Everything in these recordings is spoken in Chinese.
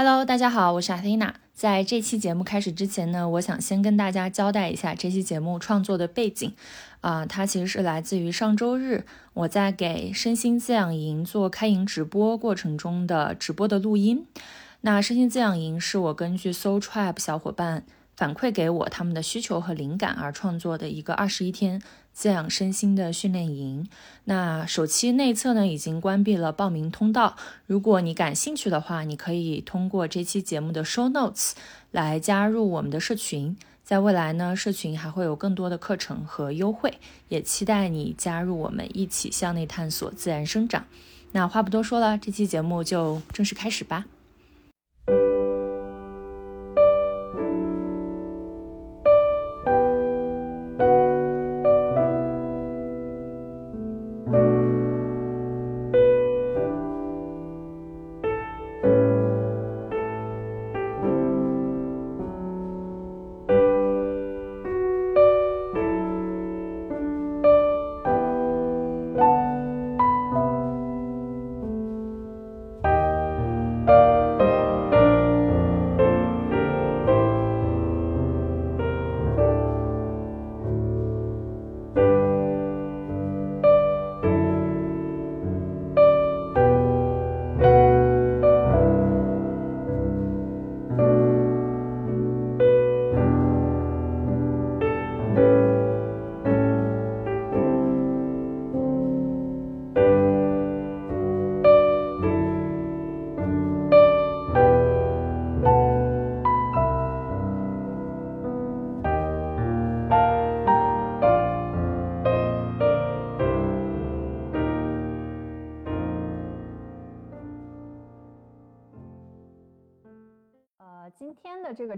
Hello，大家好，我是阿缇娜。在这期节目开始之前呢，我想先跟大家交代一下这期节目创作的背景。啊，它其实是来自于上周日我在给身心滋养营做开营直播过程中的直播的录音。那身心滋养营是我根据 So Tribe 小伙伴反馈给我他们的需求和灵感而创作的一个二十一天。滋养身心的训练营，那首期内测呢已经关闭了报名通道。如果你感兴趣的话，你可以通过这期节目的 show notes 来加入我们的社群。在未来呢，社群还会有更多的课程和优惠，也期待你加入我们一起向内探索自然生长。那话不多说了，这期节目就正式开始吧。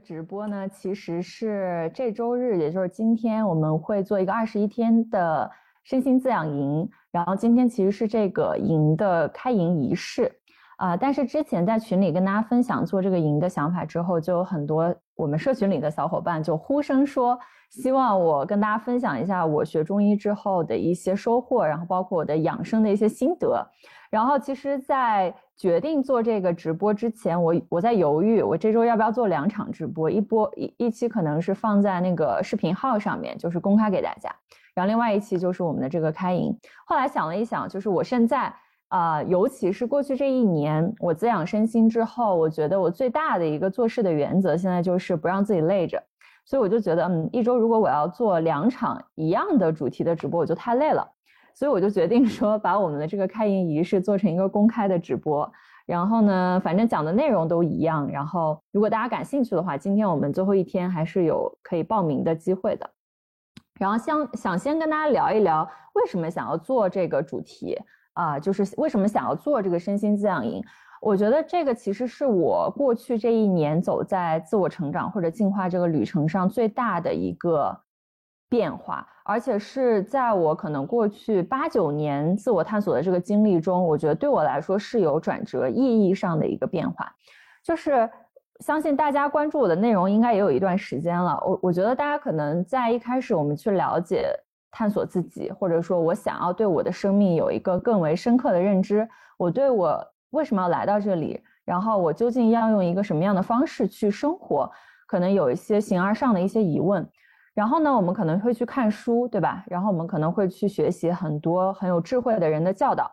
直播呢，其实是这周日，也就是今天，我们会做一个二十一天的身心滋养营。然后今天其实是这个营的开营仪式啊。但是之前在群里跟大家分享做这个营的想法之后，就有很多我们社群里的小伙伴就呼声说，希望我跟大家分享一下我学中医之后的一些收获，然后包括我的养生的一些心得。然后其实，在决定做这个直播之前，我我在犹豫，我这周要不要做两场直播，一波一一期可能是放在那个视频号上面，就是公开给大家，然后另外一期就是我们的这个开营。后来想了一想，就是我现在啊，尤其是过去这一年，我滋养身心之后，我觉得我最大的一个做事的原则，现在就是不让自己累着，所以我就觉得，嗯，一周如果我要做两场一样的主题的直播，我就太累了。所以我就决定说，把我们的这个开营仪式做成一个公开的直播，然后呢，反正讲的内容都一样。然后，如果大家感兴趣的话，今天我们最后一天还是有可以报名的机会的。然后，想想先跟大家聊一聊，为什么想要做这个主题啊？就是为什么想要做这个身心滋养营？我觉得这个其实是我过去这一年走在自我成长或者进化这个旅程上最大的一个。变化，而且是在我可能过去八九年自我探索的这个经历中，我觉得对我来说是有转折意义上的一个变化。就是相信大家关注我的内容应该也有一段时间了。我我觉得大家可能在一开始我们去了解、探索自己，或者说我想要对我的生命有一个更为深刻的认知，我对我为什么要来到这里，然后我究竟要用一个什么样的方式去生活，可能有一些形而上的一些疑问。然后呢，我们可能会去看书，对吧？然后我们可能会去学习很多很有智慧的人的教导。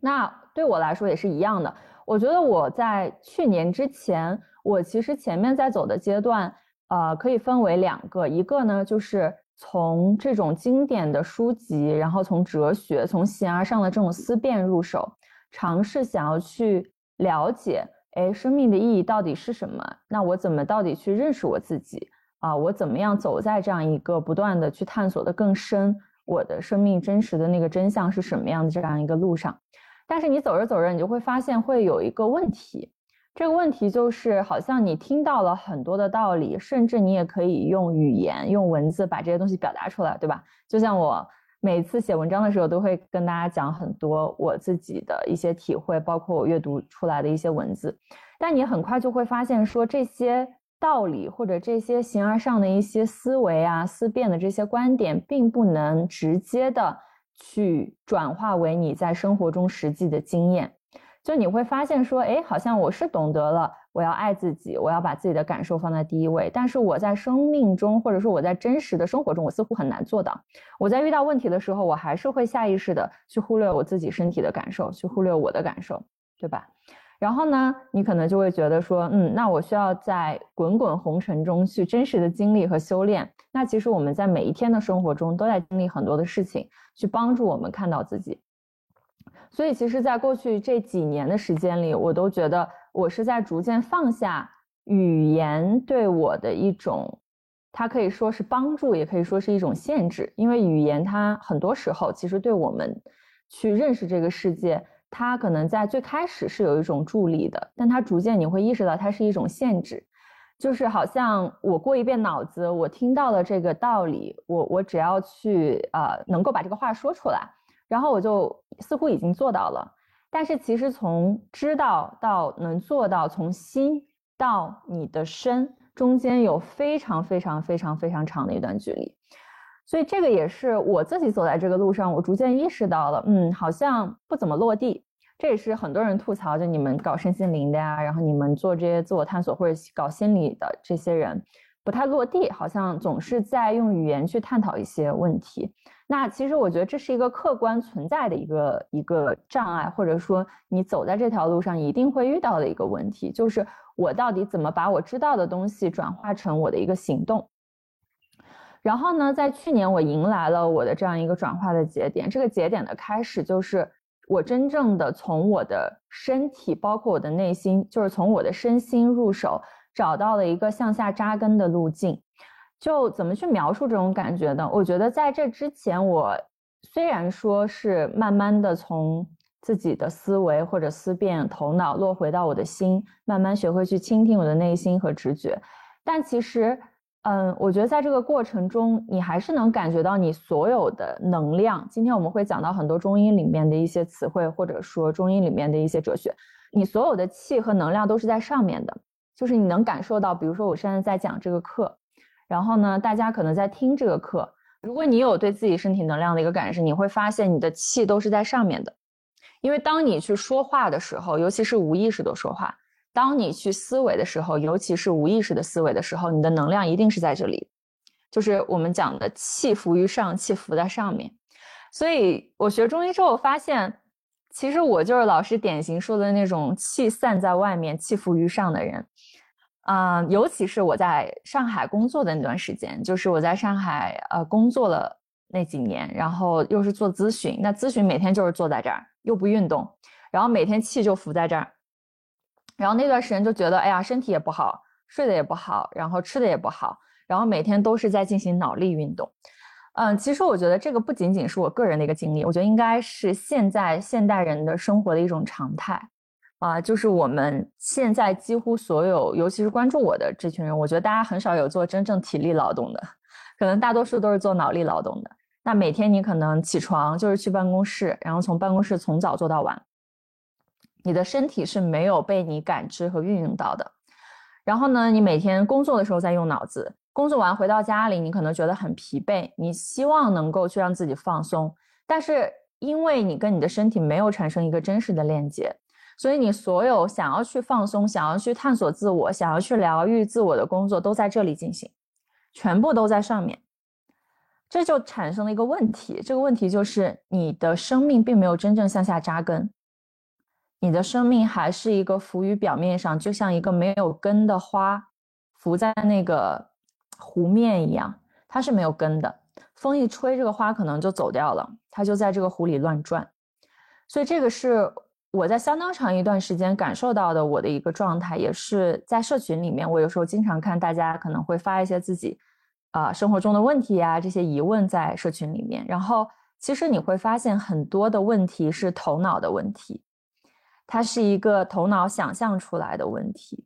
那对我来说也是一样的。我觉得我在去年之前，我其实前面在走的阶段，呃，可以分为两个。一个呢，就是从这种经典的书籍，然后从哲学、从形而上的这种思辨入手，尝试想要去了解，哎，生命的意义到底是什么？那我怎么到底去认识我自己？啊，我怎么样走在这样一个不断的去探索的更深，我的生命真实的那个真相是什么样的这样一个路上？但是你走着走着，你就会发现会有一个问题，这个问题就是好像你听到了很多的道理，甚至你也可以用语言、用文字把这些东西表达出来，对吧？就像我每次写文章的时候，都会跟大家讲很多我自己的一些体会，包括我阅读出来的一些文字，但你很快就会发现说这些。道理或者这些形而上的一些思维啊、思辨的这些观点，并不能直接的去转化为你在生活中实际的经验。就你会发现说，哎，好像我是懂得了我要爱自己，我要把自己的感受放在第一位。但是我在生命中，或者说我在真实的生活中，我似乎很难做到。我在遇到问题的时候，我还是会下意识的去忽略我自己身体的感受，去忽略我的感受，对吧？然后呢，你可能就会觉得说，嗯，那我需要在滚滚红尘中去真实的经历和修炼。那其实我们在每一天的生活中都在经历很多的事情，去帮助我们看到自己。所以，其实，在过去这几年的时间里，我都觉得我是在逐渐放下语言对我的一种，它可以说是帮助，也可以说是一种限制。因为语言它很多时候其实对我们去认识这个世界，它可能在最开始是有一种助力的，但它逐渐你会意识到它是一种限制，就是好像我过一遍脑子，我听到了这个道理，我我只要去呃能够把这个话说出来。然后我就似乎已经做到了，但是其实从知道到能做到，从心到你的身中间有非常非常非常非常长的一段距离，所以这个也是我自己走在这个路上，我逐渐意识到了，嗯，好像不怎么落地。这也是很多人吐槽，就你们搞身心灵的呀，然后你们做这些自我探索或者搞心理的这些人，不太落地，好像总是在用语言去探讨一些问题。那其实我觉得这是一个客观存在的一个一个障碍，或者说你走在这条路上一定会遇到的一个问题，就是我到底怎么把我知道的东西转化成我的一个行动。然后呢，在去年我迎来了我的这样一个转化的节点，这个节点的开始就是我真正的从我的身体，包括我的内心，就是从我的身心入手，找到了一个向下扎根的路径。就怎么去描述这种感觉呢？我觉得在这之前，我虽然说是慢慢的从自己的思维或者思辨头脑落回到我的心，慢慢学会去倾听我的内心和直觉，但其实，嗯，我觉得在这个过程中，你还是能感觉到你所有的能量。今天我们会讲到很多中医里面的一些词汇，或者说中医里面的一些哲学，你所有的气和能量都是在上面的，就是你能感受到，比如说我现在在讲这个课。然后呢，大家可能在听这个课，如果你有对自己身体能量的一个感知，你会发现你的气都是在上面的，因为当你去说话的时候，尤其是无意识的说话，当你去思维的时候，尤其是无意识的思维的时候，你的能量一定是在这里，就是我们讲的气浮于上，气浮在上面。所以我学中医之后发现，其实我就是老师典型说的那种气散在外面，气浮于上的人。嗯，尤其是我在上海工作的那段时间，就是我在上海呃工作了那几年，然后又是做咨询，那咨询每天就是坐在这儿，又不运动，然后每天气就浮在这儿，然后那段时间就觉得，哎呀，身体也不好，睡得也不好，然后吃的也不好，然后每天都是在进行脑力运动。嗯，其实我觉得这个不仅仅是我个人的一个经历，我觉得应该是现在现代人的生活的一种常态。啊，就是我们现在几乎所有，尤其是关注我的这群人，我觉得大家很少有做真正体力劳动的，可能大多数都是做脑力劳动的。那每天你可能起床就是去办公室，然后从办公室从早做到晚，你的身体是没有被你感知和运用到的。然后呢，你每天工作的时候在用脑子，工作完回到家里，你可能觉得很疲惫，你希望能够去让自己放松，但是因为你跟你的身体没有产生一个真实的链接。所以你所有想要去放松、想要去探索自我、想要去疗愈自我的工作都在这里进行，全部都在上面，这就产生了一个问题。这个问题就是你的生命并没有真正向下扎根，你的生命还是一个浮于表面上，就像一个没有根的花，浮在那个湖面一样，它是没有根的。风一吹，这个花可能就走掉了，它就在这个湖里乱转。所以这个是。我在相当长一段时间感受到的我的一个状态，也是在社群里面，我有时候经常看大家可能会发一些自己，啊生活中的问题呀，这些疑问在社群里面。然后其实你会发现很多的问题是头脑的问题，它是一个头脑想象出来的问题，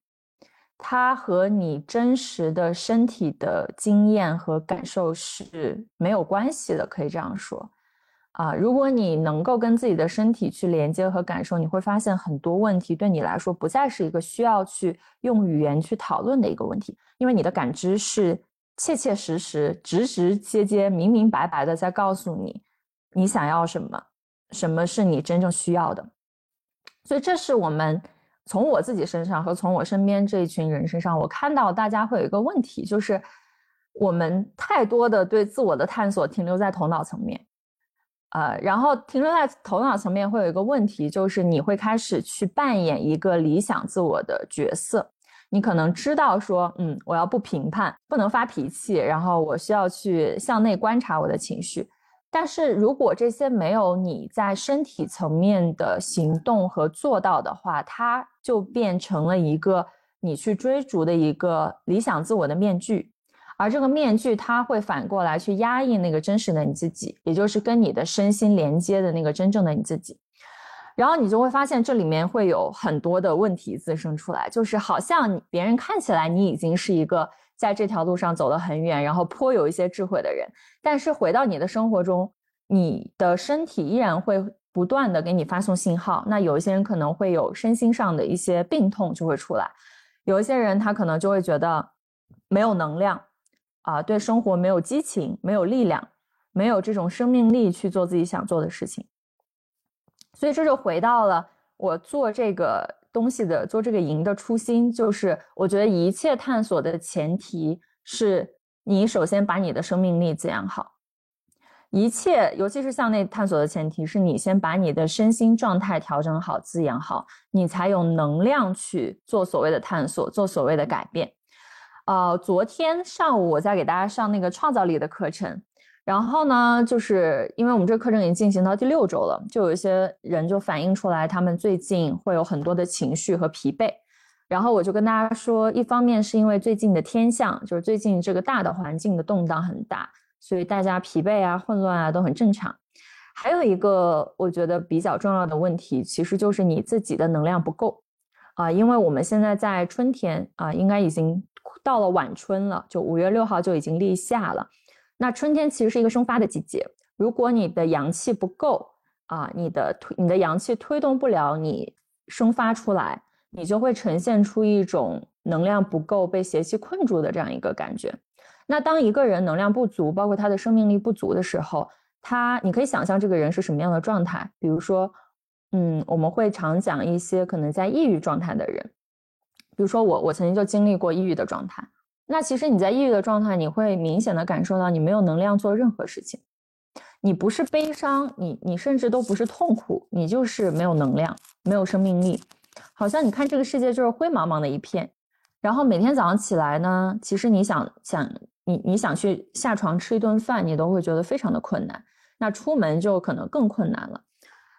它和你真实的身体的经验和感受是没有关系的，可以这样说。啊，如果你能够跟自己的身体去连接和感受，你会发现很多问题对你来说不再是一个需要去用语言去讨论的一个问题，因为你的感知是切切实实、直直接接、明明白白的在告诉你你想要什么，什么是你真正需要的。所以，这是我们从我自己身上和从我身边这一群人身上，我看到大家会有一个问题，就是我们太多的对自我的探索停留在头脑层面，呃，然后停留在头脑层面会有一个问题，就是你会开始去扮演一个理想自我的角色。你可能知道说，嗯，我要不评判，不能发脾气，然后我需要去向内观察我的情绪。但是如果这些没有你在身体层面的行动和做到的话，它就变成了一个你去追逐的一个理想自我的面具，而这个面具它会反过来去压抑那个真实的你自己，也就是跟你的身心连接的那个真正的你自己。然后你就会发现这里面会有很多的问题滋生出来，就是好像别人看起来你已经是一个在这条路上走了很远，然后颇有一些智慧的人，但是回到你的生活中，你的身体依然会不断的给你发送信号。那有一些人可能会有身心上的一些病痛就会出来，有一些人他可能就会觉得没有能量啊，对生活没有激情，没有力量，没有这种生命力去做自己想做的事情。所以这就回到了我做这个东西的做这个营的初心，就是我觉得一切探索的前提是你首先把你的生命力滋养好，一切尤其是向内探索的前提是你先把你的身心状态调整好、滋养好，你才有能量去做所谓的探索、做所谓的改变。呃，昨天上午我在给大家上那个创造力的课程。然后呢，就是因为我们这个课程已经进行到第六周了，就有一些人就反映出来，他们最近会有很多的情绪和疲惫。然后我就跟大家说，一方面是因为最近的天象，就是最近这个大的环境的动荡很大，所以大家疲惫啊、混乱啊都很正常。还有一个我觉得比较重要的问题，其实就是你自己的能量不够啊，因为我们现在在春天啊，应该已经到了晚春了，就五月六号就已经立夏了。那春天其实是一个生发的季节，如果你的阳气不够啊，你的推你的阳气推动不了你生发出来，你就会呈现出一种能量不够、被邪气困住的这样一个感觉。那当一个人能量不足，包括他的生命力不足的时候，他你可以想象这个人是什么样的状态？比如说，嗯，我们会常讲一些可能在抑郁状态的人，比如说我，我曾经就经历过抑郁的状态。那其实你在抑郁的状态，你会明显的感受到你没有能量做任何事情，你不是悲伤，你你甚至都不是痛苦，你就是没有能量，没有生命力，好像你看这个世界就是灰茫茫的一片，然后每天早上起来呢，其实你想想你你想去下床吃一顿饭，你都会觉得非常的困难，那出门就可能更困难了，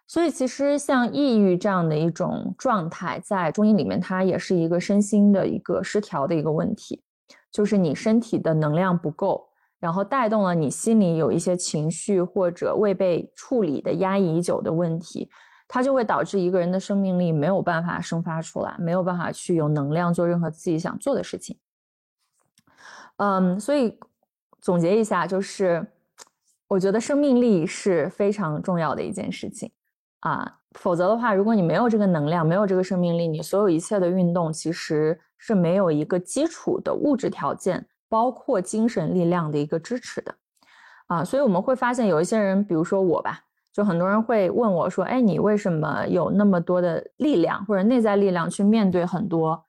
所以其实像抑郁这样的一种状态，在中医里面，它也是一个身心的一个失调的一个问题。就是你身体的能量不够，然后带动了你心里有一些情绪或者未被处理的压抑已久的问题，它就会导致一个人的生命力没有办法生发出来，没有办法去有能量做任何自己想做的事情。嗯，所以总结一下，就是我觉得生命力是非常重要的一件事情啊。否则的话，如果你没有这个能量，没有这个生命力，你所有一切的运动其实是没有一个基础的物质条件，包括精神力量的一个支持的，啊，所以我们会发现有一些人，比如说我吧，就很多人会问我说，哎，你为什么有那么多的力量或者内在力量去面对很多，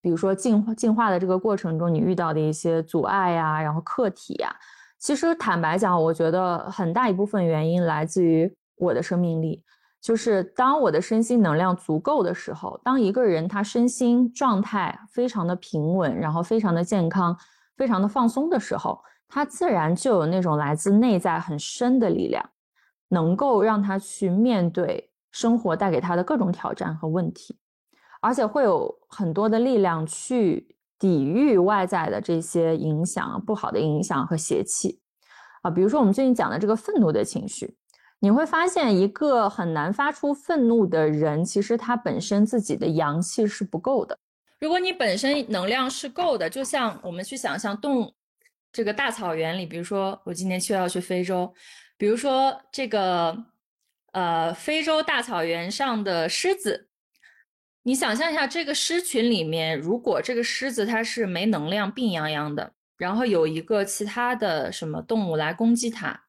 比如说进化进化的这个过程中你遇到的一些阻碍呀，然后课题呀，其实坦白讲，我觉得很大一部分原因来自于我的生命力。就是当我的身心能量足够的时候，当一个人他身心状态非常的平稳，然后非常的健康，非常的放松的时候，他自然就有那种来自内在很深的力量，能够让他去面对生活带给他的各种挑战和问题，而且会有很多的力量去抵御外在的这些影响、不好的影响和邪气啊，比如说我们最近讲的这个愤怒的情绪。你会发现，一个很难发出愤怒的人，其实他本身自己的阳气是不够的。如果你本身能量是够的，就像我们去想象动这个大草原里，比如说我今年七月要去非洲，比如说这个呃非洲大草原上的狮子，你想象一下，这个狮群里面，如果这个狮子它是没能量、病殃殃的，然后有一个其他的什么动物来攻击它。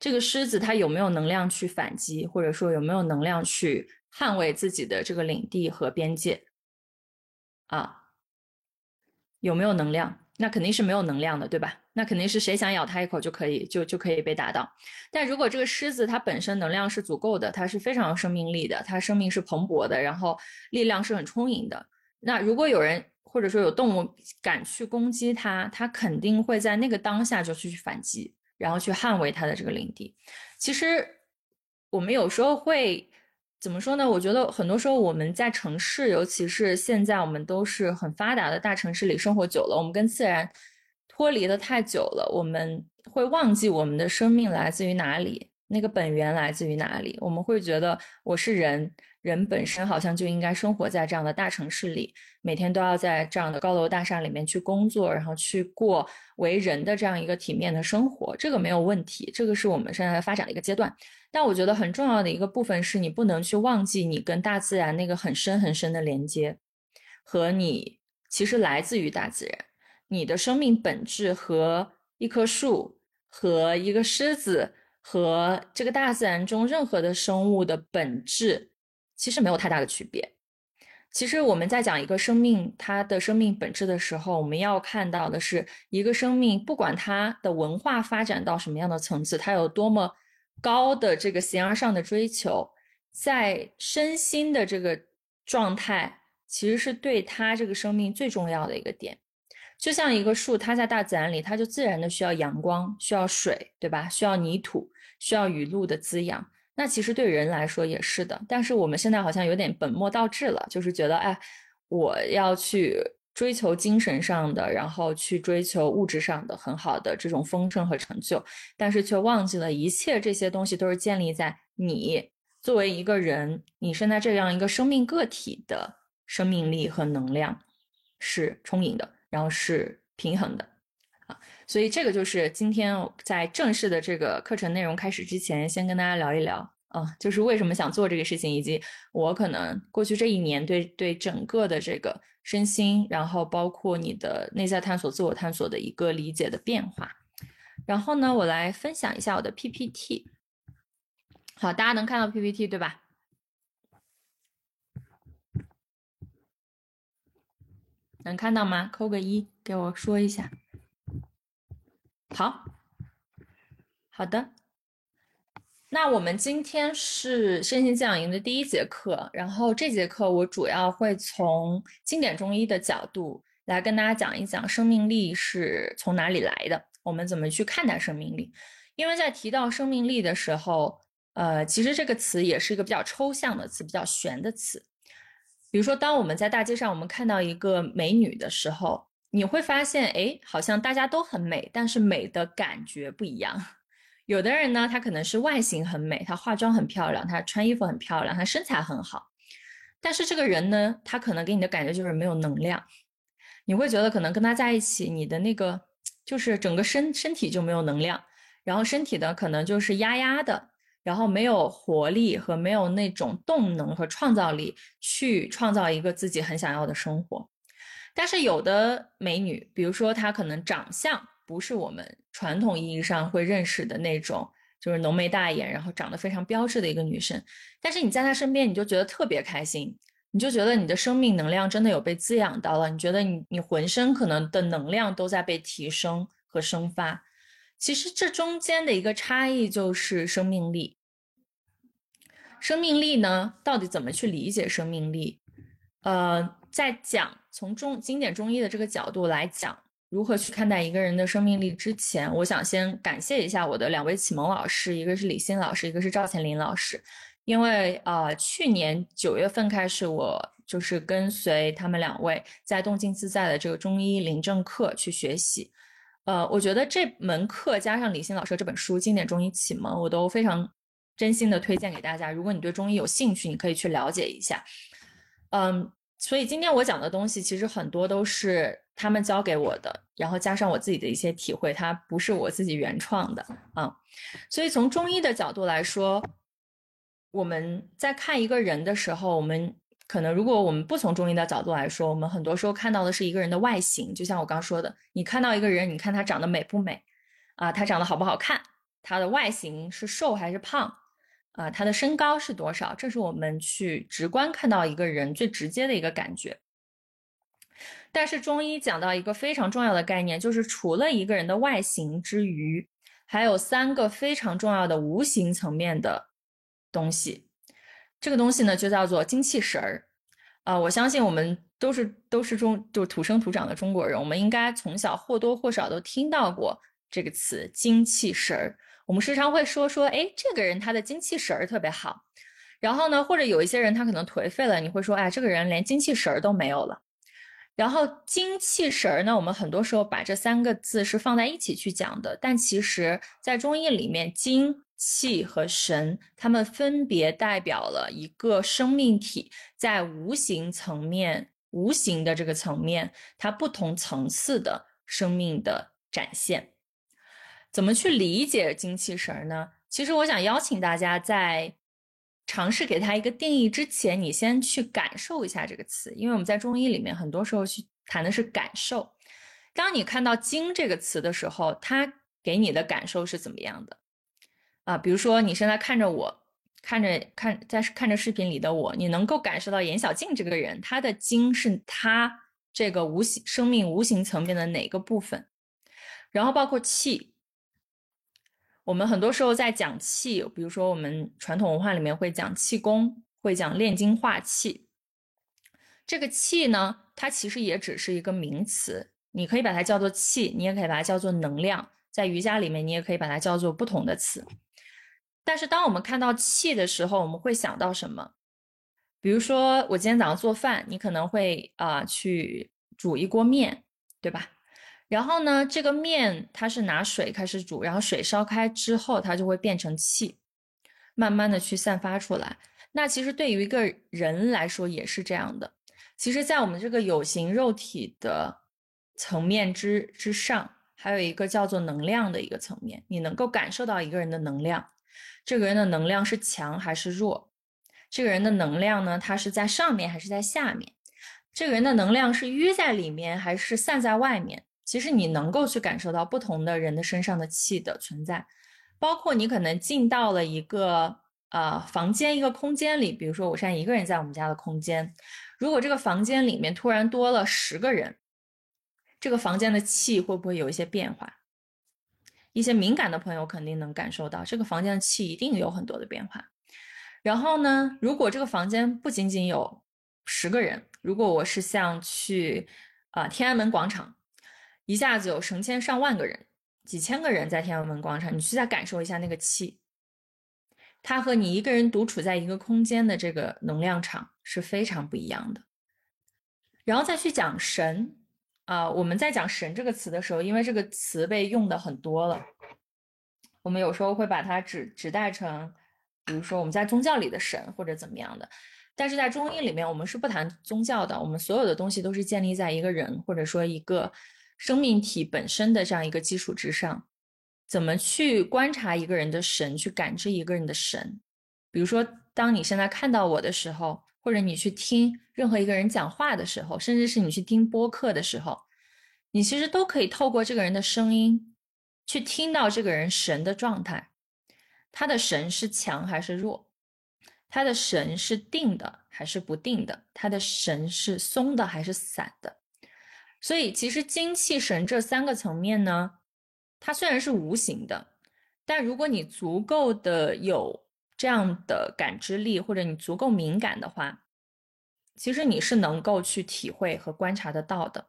这个狮子它有没有能量去反击，或者说有没有能量去捍卫自己的这个领地和边界。啊，有没有能量？那肯定是没有能量的，对吧？那肯定是谁想咬它一口就可以，就就可以被打到。但如果这个狮子它本身能量是足够的，它是非常有生命力的，它生命是蓬勃的，然后力量是很充盈的。那如果有人或者说有动物敢去攻击它，它肯定会在那个当下就去反击，然后去捍卫它的这个领地。其实我们有时候会。怎么说呢？我觉得很多时候我们在城市，尤其是现在我们都是很发达的大城市里生活久了，我们跟自然脱离的太久了，我们会忘记我们的生命来自于哪里，那个本源来自于哪里。我们会觉得我是人，人本身好像就应该生活在这样的大城市里，每天都要在这样的高楼大厦里面去工作，然后去过为人的这样一个体面的生活。这个没有问题，这个是我们现在发展的一个阶段。但我觉得很重要的一个部分是你不能去忘记你跟大自然那个很深很深的连接，和你其实来自于大自然，你的生命本质和一棵树、和一个狮子、和这个大自然中任何的生物的本质其实没有太大的区别。其实我们在讲一个生命它的生命本质的时候，我们要看到的是一个生命，不管它的文化发展到什么样的层次，它有多么。高的这个形而上的追求，在身心的这个状态，其实是对他这个生命最重要的一个点。就像一个树，它在大自然里，它就自然的需要阳光，需要水，对吧？需要泥土，需要雨露的滋养。那其实对人来说也是的。但是我们现在好像有点本末倒置了，就是觉得，哎，我要去。追求精神上的，然后去追求物质上的很好的这种丰盛和成就，但是却忘记了一切这些东西都是建立在你作为一个人，你生在这样一个生命个体的生命力和能量是充盈的，然后是平衡的啊。所以这个就是今天在正式的这个课程内容开始之前，先跟大家聊一聊啊，就是为什么想做这个事情，以及我可能过去这一年对对整个的这个。身心，然后包括你的内在探索、自我探索的一个理解的变化。然后呢，我来分享一下我的 PPT。好，大家能看到 PPT 对吧？能看到吗？扣个一，给我说一下。好，好的。那我们今天是身心滋养营的第一节课，然后这节课我主要会从经典中医的角度来跟大家讲一讲生命力是从哪里来的，我们怎么去看待生命力。因为在提到生命力的时候，呃，其实这个词也是一个比较抽象的词，比较玄的词。比如说，当我们在大街上我们看到一个美女的时候，你会发现，哎，好像大家都很美，但是美的感觉不一样。有的人呢，他可能是外形很美，他化妆很漂亮，他穿衣服很漂亮，他身材很好。但是这个人呢，他可能给你的感觉就是没有能量。你会觉得可能跟他在一起，你的那个就是整个身身体就没有能量，然后身体的可能就是压压的，然后没有活力和没有那种动能和创造力去创造一个自己很想要的生活。但是有的美女，比如说她可能长相。不是我们传统意义上会认识的那种，就是浓眉大眼，然后长得非常标致的一个女生。但是你在她身边，你就觉得特别开心，你就觉得你的生命能量真的有被滋养到了，你觉得你你浑身可能的能量都在被提升和生发。其实这中间的一个差异就是生命力。生命力呢，到底怎么去理解生命力？呃，在讲从中经典中医的这个角度来讲。如何去看待一个人的生命力？之前，我想先感谢一下我的两位启蒙老师，一个是李欣老师，一个是赵钱林老师。因为啊，去年九月份开始，我就是跟随他们两位在动静自在的这个中医临证课去学习。呃，我觉得这门课加上李欣老师这本书《经典中医启蒙》，我都非常真心的推荐给大家。如果你对中医有兴趣，你可以去了解一下。嗯。所以今天我讲的东西，其实很多都是他们教给我的，然后加上我自己的一些体会，它不是我自己原创的啊。所以从中医的角度来说，我们在看一个人的时候，我们可能如果我们不从中医的角度来说，我们很多时候看到的是一个人的外形，就像我刚说的，你看到一个人，你看他长得美不美啊？他长得好不好看？他的外形是瘦还是胖？啊，他的身高是多少？这是我们去直观看到一个人最直接的一个感觉。但是中医讲到一个非常重要的概念，就是除了一个人的外形之余，还有三个非常重要的无形层面的东西。这个东西呢，就叫做精气神儿。啊，我相信我们都是都是中就是土生土长的中国人，我们应该从小或多或少都听到过这个词“精气神儿”。我们时常会说说，哎，这个人他的精气神儿特别好。然后呢，或者有一些人他可能颓废了，你会说，哎，这个人连精气神儿都没有了。然后精气神儿呢，我们很多时候把这三个字是放在一起去讲的，但其实在中医里面，精。气和神，它们分别代表了一个生命体在无形层面、无形的这个层面，它不同层次的生命的展现。怎么去理解精气神呢？其实我想邀请大家在尝试给它一个定义之前，你先去感受一下这个词，因为我们在中医里面很多时候去谈的是感受。当你看到“精”这个词的时候，它给你的感受是怎么样的？啊，比如说你现在看着我，看着看在看着视频里的我，你能够感受到严小静这个人，她的精是她这个无形生命无形层面的哪个部分？然后包括气，我们很多时候在讲气，比如说我们传统文化里面会讲气功，会讲炼精化气。这个气呢，它其实也只是一个名词，你可以把它叫做气，你也可以把它叫做能量，在瑜伽里面你也可以把它叫做不同的词。但是，当我们看到气的时候，我们会想到什么？比如说，我今天早上做饭，你可能会啊去煮一锅面，对吧？然后呢，这个面它是拿水开始煮，然后水烧开之后，它就会变成气，慢慢的去散发出来。那其实对于一个人来说也是这样的。其实，在我们这个有形肉体的层面之之上，还有一个叫做能量的一个层面，你能够感受到一个人的能量。这个人的能量是强还是弱？这个人的能量呢？他是在上面还是在下面？这个人的能量是淤在里面还是散在外面？其实你能够去感受到不同的人的身上的气的存在，包括你可能进到了一个呃房间一个空间里，比如说我现在一个人在我们家的空间，如果这个房间里面突然多了十个人，这个房间的气会不会有一些变化？一些敏感的朋友肯定能感受到，这个房间的气一定有很多的变化。然后呢，如果这个房间不仅仅有十个人，如果我是像去啊天安门广场，一下子有成千上万个人、几千个人在天安门广场，你去再感受一下那个气，它和你一个人独处在一个空间的这个能量场是非常不一样的。然后再去讲神。啊，我们在讲“神”这个词的时候，因为这个词被用的很多了，我们有时候会把它指指代成，比如说我们在宗教里的神或者怎么样的。但是在中医里面，我们是不谈宗教的，我们所有的东西都是建立在一个人或者说一个生命体本身的这样一个基础之上。怎么去观察一个人的神，去感知一个人的神？比如说，当你现在看到我的时候。或者你去听任何一个人讲话的时候，甚至是你去听播客的时候，你其实都可以透过这个人的声音，去听到这个人神的状态。他的神是强还是弱？他的神是定的还是不定的？他的神是松的还是散的？所以，其实精气神这三个层面呢，它虽然是无形的，但如果你足够的有。这样的感知力，或者你足够敏感的话，其实你是能够去体会和观察得到的，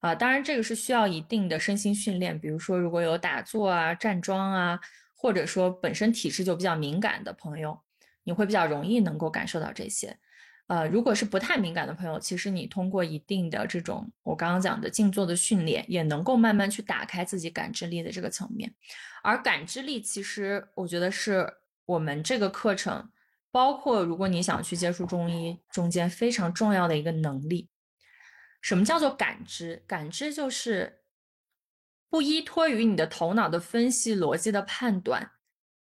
啊，当然这个是需要一定的身心训练，比如说如果有打坐啊、站桩啊，或者说本身体质就比较敏感的朋友，你会比较容易能够感受到这些，呃，如果是不太敏感的朋友，其实你通过一定的这种我刚刚讲的静坐的训练，也能够慢慢去打开自己感知力的这个层面，而感知力其实我觉得是。我们这个课程，包括如果你想去接触中医，中间非常重要的一个能力，什么叫做感知？感知就是不依托于你的头脑的分析、逻辑的判断，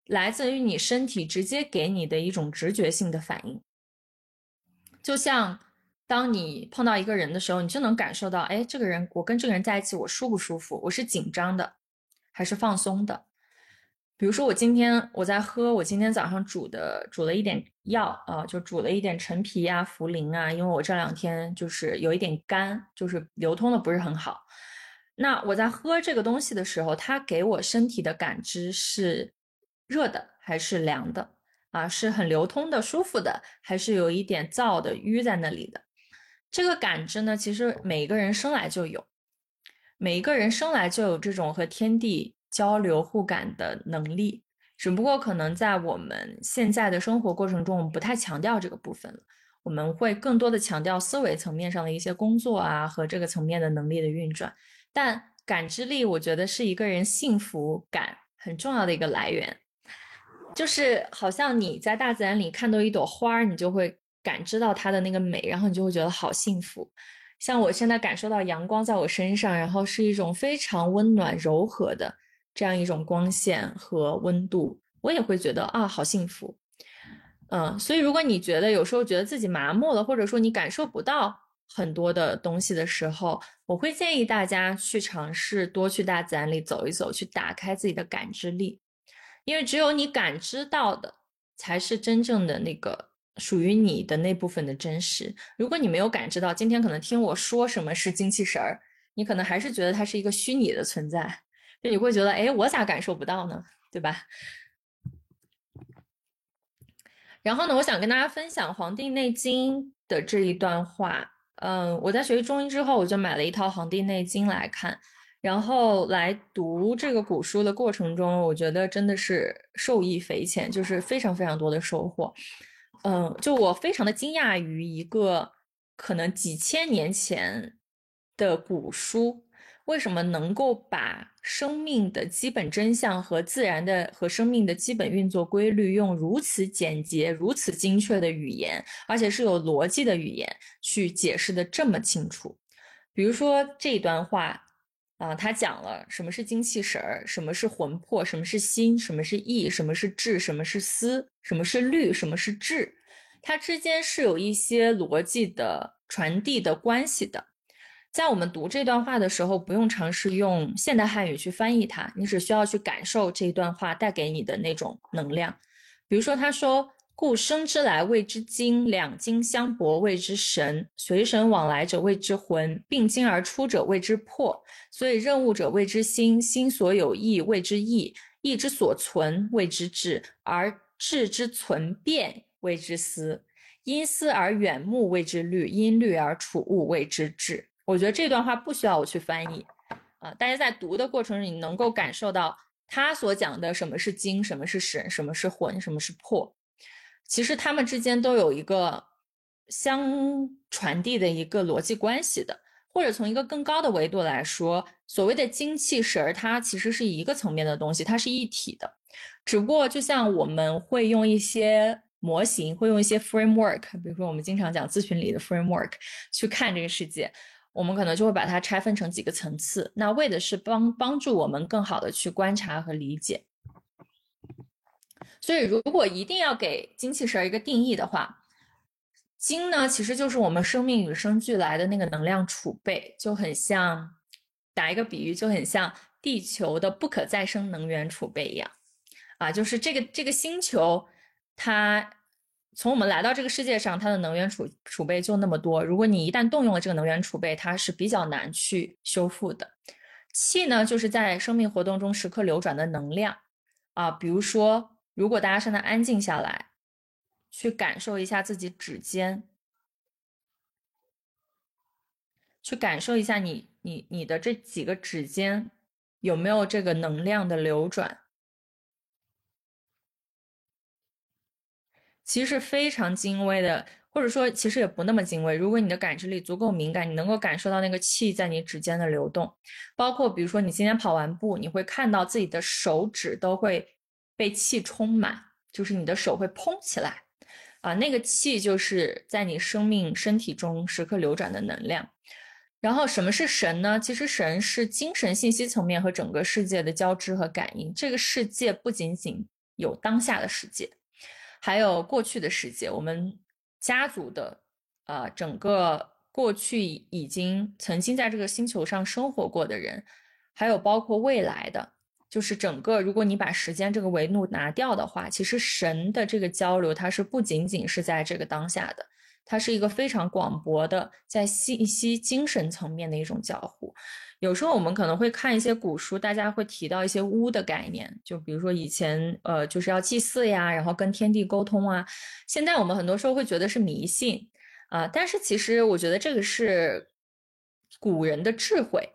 来自于你身体直接给你的一种直觉性的反应。就像当你碰到一个人的时候，你就能感受到，哎，这个人，我跟这个人在一起，我舒不舒服？我是紧张的，还是放松的？比如说我今天我在喝我今天早上煮的煮了一点药啊，就煮了一点陈皮啊、茯苓啊，因为我这两天就是有一点干，就是流通的不是很好。那我在喝这个东西的时候，它给我身体的感知是热的还是凉的啊？是很流通的、舒服的，还是有一点燥的、淤在那里的？这个感知呢，其实每一个人生来就有，每一个人生来就有这种和天地。交流互感的能力，只不过可能在我们现在的生活过程中，我们不太强调这个部分了。我们会更多的强调思维层面上的一些工作啊，和这个层面的能力的运转。但感知力，我觉得是一个人幸福感很重要的一个来源。就是好像你在大自然里看到一朵花，你就会感知到它的那个美，然后你就会觉得好幸福。像我现在感受到阳光在我身上，然后是一种非常温暖柔和的。这样一种光线和温度，我也会觉得啊，好幸福。嗯，所以如果你觉得有时候觉得自己麻木了，或者说你感受不到很多的东西的时候，我会建议大家去尝试多去大自然里走一走，去打开自己的感知力，因为只有你感知到的，才是真正的那个属于你的那部分的真实。如果你没有感知到，今天可能听我说什么是精气神儿，你可能还是觉得它是一个虚拟的存在。就你会觉得，哎，我咋感受不到呢？对吧？然后呢，我想跟大家分享《黄帝内经》的这一段话。嗯，我在学习中医之后，我就买了一套《黄帝内经》来看，然后来读这个古书的过程中，我觉得真的是受益匪浅，就是非常非常多的收获。嗯，就我非常的惊讶于一个可能几千年前的古书。为什么能够把生命的基本真相和自然的和生命的基本运作规律用如此简洁、如此精确的语言，而且是有逻辑的语言去解释的这么清楚？比如说这段话啊，他讲了什么是精气神儿，什么是魂魄，什么是心，什么是意，什么是志，什么是思，什么是虑，什么是智，它之间是有一些逻辑的传递的关系的。在我们读这段话的时候，不用尝试用现代汉语去翻译它，你只需要去感受这段话带给你的那种能量。比如说，他说：“故生之来谓之精，两精相搏谓之神，随神往来者谓之魂，并精而出者谓之魄。所以任物者谓之心，心所有意谓之意，意之所存谓之志，而志之存变谓之思，因思而远目谓之虑，因虑而处物谓之智。”我觉得这段话不需要我去翻译，啊，大家在读的过程中，你能够感受到他所讲的什么是精，什么是神，什么是魂，什么是魄，其实他们之间都有一个相传递的一个逻辑关系的。或者从一个更高的维度来说，所谓的精气神，它其实是一个层面的东西，它是一体的。只不过就像我们会用一些模型，会用一些 framework，比如说我们经常讲咨询里的 framework 去看这个世界。我们可能就会把它拆分成几个层次，那为的是帮帮助我们更好的去观察和理解。所以，如果一定要给精气神一个定义的话，精呢其实就是我们生命与生俱来的那个能量储备，就很像打一个比喻，就很像地球的不可再生能源储备一样啊，就是这个这个星球它。从我们来到这个世界上，它的能源储储备就那么多。如果你一旦动用了这个能源储备，它是比较难去修复的。气呢，就是在生命活动中时刻流转的能量啊。比如说，如果大家现在安静下来，去感受一下自己指尖，去感受一下你你你的这几个指尖有没有这个能量的流转。其实非常精微的，或者说其实也不那么精微。如果你的感知力足够敏感，你能够感受到那个气在你指尖的流动，包括比如说你今天跑完步，你会看到自己的手指都会被气充满，就是你的手会嘭起来，啊，那个气就是在你生命身体中时刻流转的能量。然后什么是神呢？其实神是精神信息层面和整个世界的交织和感应。这个世界不仅仅有当下的世界。还有过去的世界，我们家族的，呃，整个过去已经曾经在这个星球上生活过的人，还有包括未来的，就是整个，如果你把时间这个维度拿掉的话，其实神的这个交流，它是不仅仅是在这个当下的，它是一个非常广博的，在信息精神层面的一种交互。有时候我们可能会看一些古书，大家会提到一些巫的概念，就比如说以前呃就是要祭祀呀，然后跟天地沟通啊。现在我们很多时候会觉得是迷信啊，但是其实我觉得这个是古人的智慧。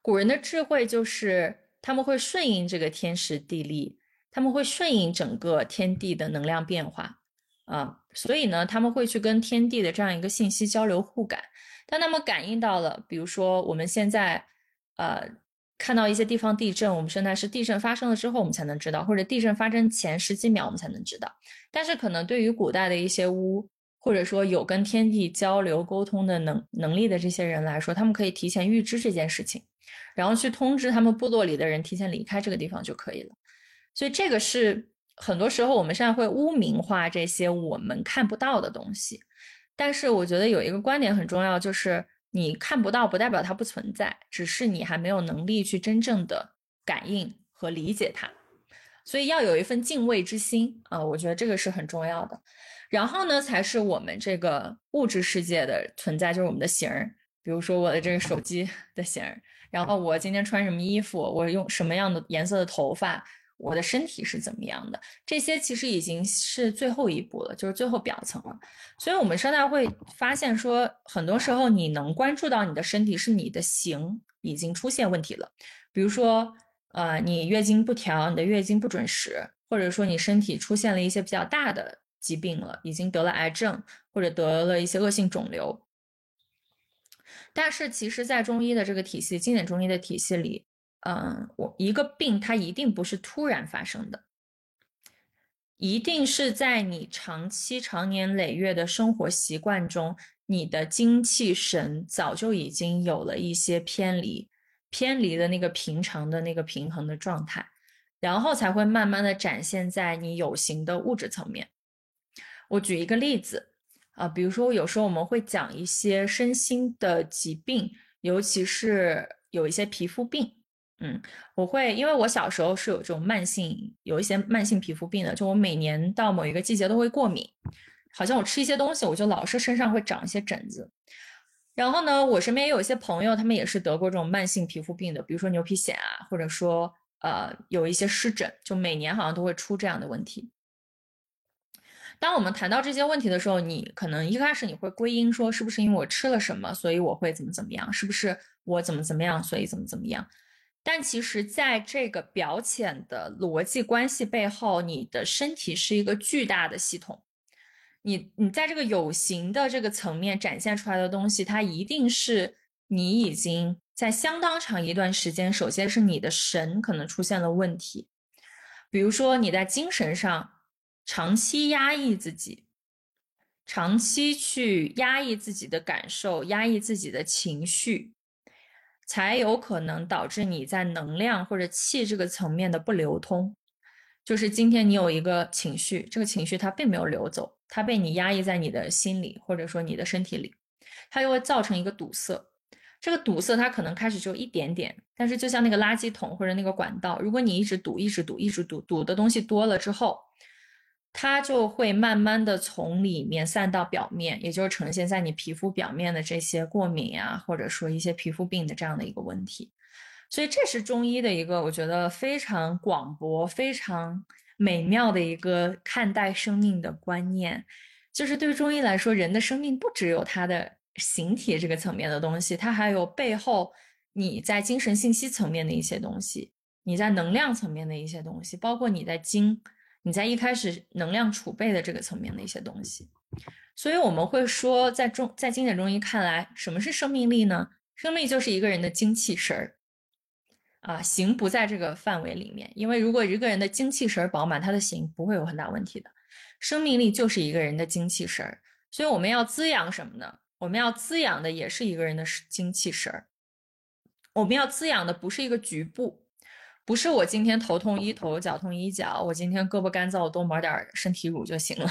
古人的智慧就是他们会顺应这个天时地利，他们会顺应整个天地的能量变化啊，所以呢，他们会去跟天地的这样一个信息交流互感。当他们感应到了，比如说我们现在。呃，看到一些地方地震，我们现在是地震发生了之后，我们才能知道，或者地震发生前十几秒我们才能知道。但是可能对于古代的一些巫，或者说有跟天地交流沟通的能能力的这些人来说，他们可以提前预知这件事情，然后去通知他们部落里的人提前离开这个地方就可以了。所以这个是很多时候我们现在会污名化这些我们看不到的东西，但是我觉得有一个观点很重要，就是。你看不到不代表它不存在，只是你还没有能力去真正的感应和理解它，所以要有一份敬畏之心啊，我觉得这个是很重要的。然后呢，才是我们这个物质世界的存在，就是我们的形儿，比如说我的这个手机的形儿，然后我今天穿什么衣服，我用什么样的颜色的头发。我的身体是怎么样的？这些其实已经是最后一步了，就是最后表层了。所以，我们商大会发现说，很多时候你能关注到你的身体是你的形已经出现问题了。比如说，呃，你月经不调，你的月经不准时，或者说你身体出现了一些比较大的疾病了，已经得了癌症或者得了一些恶性肿瘤。但是，其实，在中医的这个体系，经典中医的体系里。嗯，我一个病它一定不是突然发生的，一定是在你长期、长年累月的生活习惯中，你的精气神早就已经有了一些偏离，偏离了那个平常的那个平衡的状态，然后才会慢慢的展现在你有形的物质层面。我举一个例子啊，比如说有时候我们会讲一些身心的疾病，尤其是有一些皮肤病。嗯，我会，因为我小时候是有这种慢性，有一些慢性皮肤病的，就我每年到某一个季节都会过敏，好像我吃一些东西，我就老是身上会长一些疹子。然后呢，我身边也有一些朋友，他们也是得过这种慢性皮肤病的，比如说牛皮癣啊，或者说呃有一些湿疹，就每年好像都会出这样的问题。当我们谈到这些问题的时候，你可能一开始你会归因说，是不是因为我吃了什么，所以我会怎么怎么样？是不是我怎么怎么样，所以怎么怎么样？但其实，在这个表浅的逻辑关系背后，你的身体是一个巨大的系统。你，你在这个有形的这个层面展现出来的东西，它一定是你已经在相当长一段时间，首先是你的神可能出现了问题，比如说你在精神上长期压抑自己，长期去压抑自己的感受，压抑自己的情绪。才有可能导致你在能量或者气这个层面的不流通，就是今天你有一个情绪，这个情绪它并没有流走，它被你压抑在你的心里或者说你的身体里，它又会造成一个堵塞。这个堵塞它可能开始就一点点，但是就像那个垃圾桶或者那个管道，如果你一直堵、一直堵、一直堵，堵的东西多了之后。它就会慢慢的从里面散到表面，也就是呈现在你皮肤表面的这些过敏啊，或者说一些皮肤病的这样的一个问题。所以这是中医的一个我觉得非常广博、非常美妙的一个看待生命的观念。就是对于中医来说，人的生命不只有它的形体这个层面的东西，它还有背后你在精神信息层面的一些东西，你在能量层面的一些东西，包括你在精。你在一开始能量储备的这个层面的一些东西，所以我们会说，在中在经典中医看来，什么是生命力呢？生命就是一个人的精气神儿啊，形不在这个范围里面，因为如果一个人的精气神儿饱满，他的形不会有很大问题的。生命力就是一个人的精气神儿，所以我们要滋养什么呢？我们要滋养的也是一个人的精气神儿，我们要滋养的不是一个局部。不是我今天头痛医头，脚痛医脚，我今天胳膊干燥，我多抹点身体乳就行了，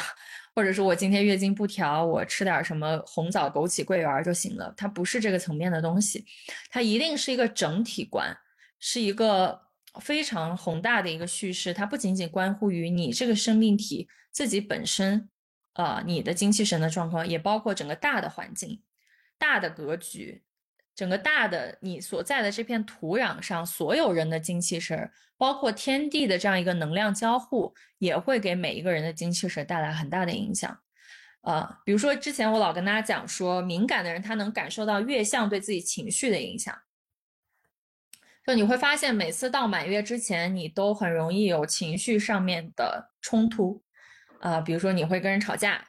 或者说我今天月经不调，我吃点什么红枣、枸杞、桂圆就行了。它不是这个层面的东西，它一定是一个整体观，是一个非常宏大的一个叙事，它不仅仅关乎于你这个生命体自己本身，呃，你的精气神的状况，也包括整个大的环境、大的格局。整个大的你所在的这片土壤上，所有人的精气神，包括天地的这样一个能量交互，也会给每一个人的精气神带来很大的影响。呃，比如说之前我老跟大家讲说，敏感的人他能感受到月相对自己情绪的影响，就你会发现每次到满月之前，你都很容易有情绪上面的冲突，啊，比如说你会跟人吵架，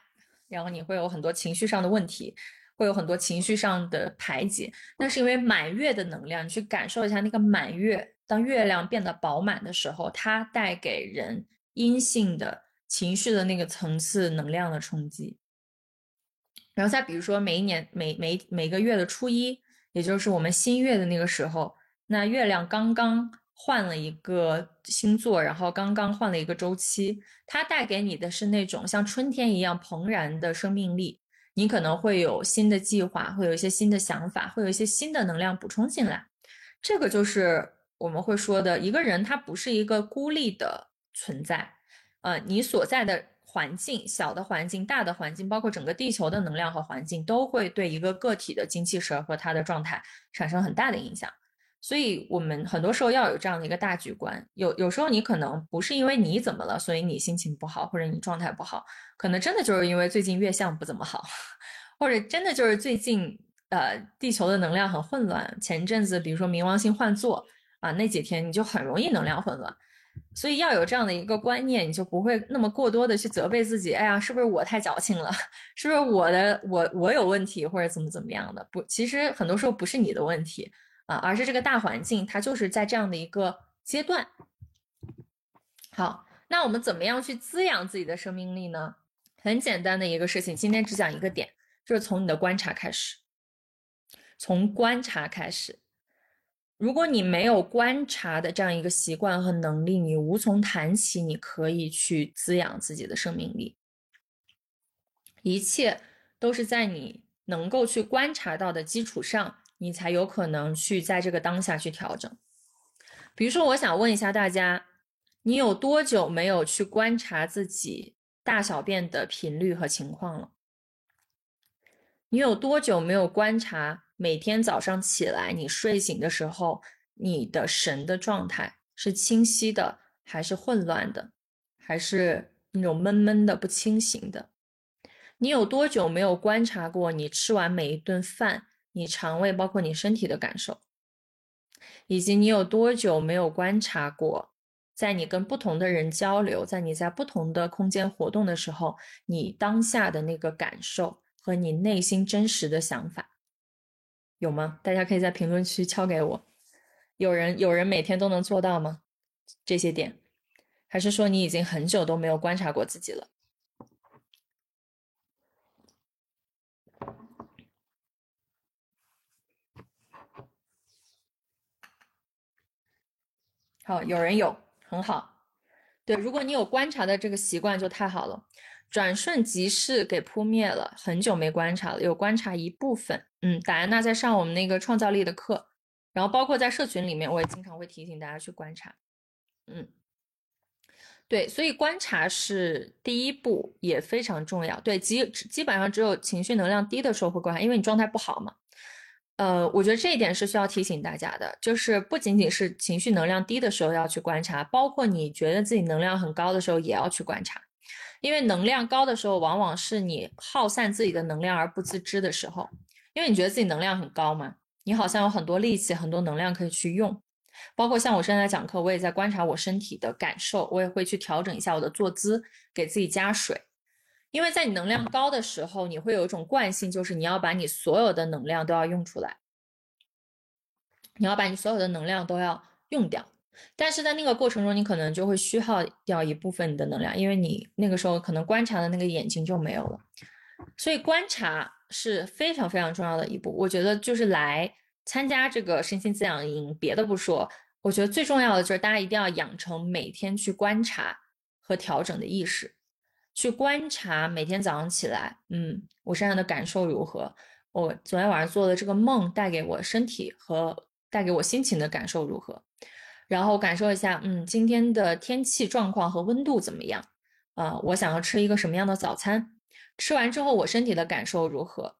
然后你会有很多情绪上的问题。会有很多情绪上的排解，那是因为满月的能量，你去感受一下那个满月，当月亮变得饱满的时候，它带给人阴性的情绪的那个层次能量的冲击。然后再比如说每一年每每每个月的初一，也就是我们新月的那个时候，那月亮刚刚换了一个星座，然后刚刚换了一个周期，它带给你的是那种像春天一样蓬然的生命力。你可能会有新的计划，会有一些新的想法，会有一些新的能量补充进来。这个就是我们会说的，一个人他不是一个孤立的存在。呃，你所在的环境、小的环境、大的环境，包括整个地球的能量和环境，都会对一个个体的精气神和他的状态产生很大的影响。所以，我们很多时候要有这样的一个大局观。有有时候你可能不是因为你怎么了，所以你心情不好，或者你状态不好，可能真的就是因为最近月相不怎么好，或者真的就是最近呃地球的能量很混乱。前阵子比如说冥王星换座啊，那几天你就很容易能量混乱。所以要有这样的一个观念，你就不会那么过多的去责备自己。哎呀，是不是我太矫情了？是不是我的我我有问题，或者怎么怎么样的？不，其实很多时候不是你的问题。啊，而是这个大环境，它就是在这样的一个阶段。好，那我们怎么样去滋养自己的生命力呢？很简单的一个事情，今天只讲一个点，就是从你的观察开始。从观察开始，如果你没有观察的这样一个习惯和能力，你无从谈起，你可以去滋养自己的生命力。一切都是在你能够去观察到的基础上。你才有可能去在这个当下去调整。比如说，我想问一下大家，你有多久没有去观察自己大小便的频率和情况了？你有多久没有观察每天早上起来你睡醒的时候，你的神的状态是清晰的，还是混乱的，还是那种闷闷的不清醒的？你有多久没有观察过你吃完每一顿饭？你肠胃包括你身体的感受，以及你有多久没有观察过，在你跟不同的人交流，在你在不同的空间活动的时候，你当下的那个感受和你内心真实的想法，有吗？大家可以在评论区敲给我。有人有人每天都能做到吗？这些点，还是说你已经很久都没有观察过自己了？好，有人有很好，对，如果你有观察的这个习惯就太好了。转瞬即逝给扑灭了，很久没观察了，有观察一部分。嗯，戴安娜在上我们那个创造力的课，然后包括在社群里面，我也经常会提醒大家去观察。嗯，对，所以观察是第一步，也非常重要。对，基基本上只有情绪能量低的时候会观察，因为你状态不好嘛。呃，我觉得这一点是需要提醒大家的，就是不仅仅是情绪能量低的时候要去观察，包括你觉得自己能量很高的时候也要去观察，因为能量高的时候，往往是你耗散自己的能量而不自知的时候，因为你觉得自己能量很高嘛，你好像有很多力气、很多能量可以去用，包括像我现在讲课，我也在观察我身体的感受，我也会去调整一下我的坐姿，给自己加水。因为在你能量高的时候，你会有一种惯性，就是你要把你所有的能量都要用出来，你要把你所有的能量都要用掉。但是在那个过程中，你可能就会虚耗掉一部分你的能量，因为你那个时候可能观察的那个眼睛就没有了。所以观察是非常非常重要的一步。我觉得就是来参加这个身心滋养营，别的不说，我觉得最重要的就是大家一定要养成每天去观察和调整的意识。去观察每天早上起来，嗯，我身上的感受如何？我昨天晚上做的这个梦带给我身体和带给我心情的感受如何？然后感受一下，嗯，今天的天气状况和温度怎么样？啊，我想要吃一个什么样的早餐？吃完之后我身体的感受如何？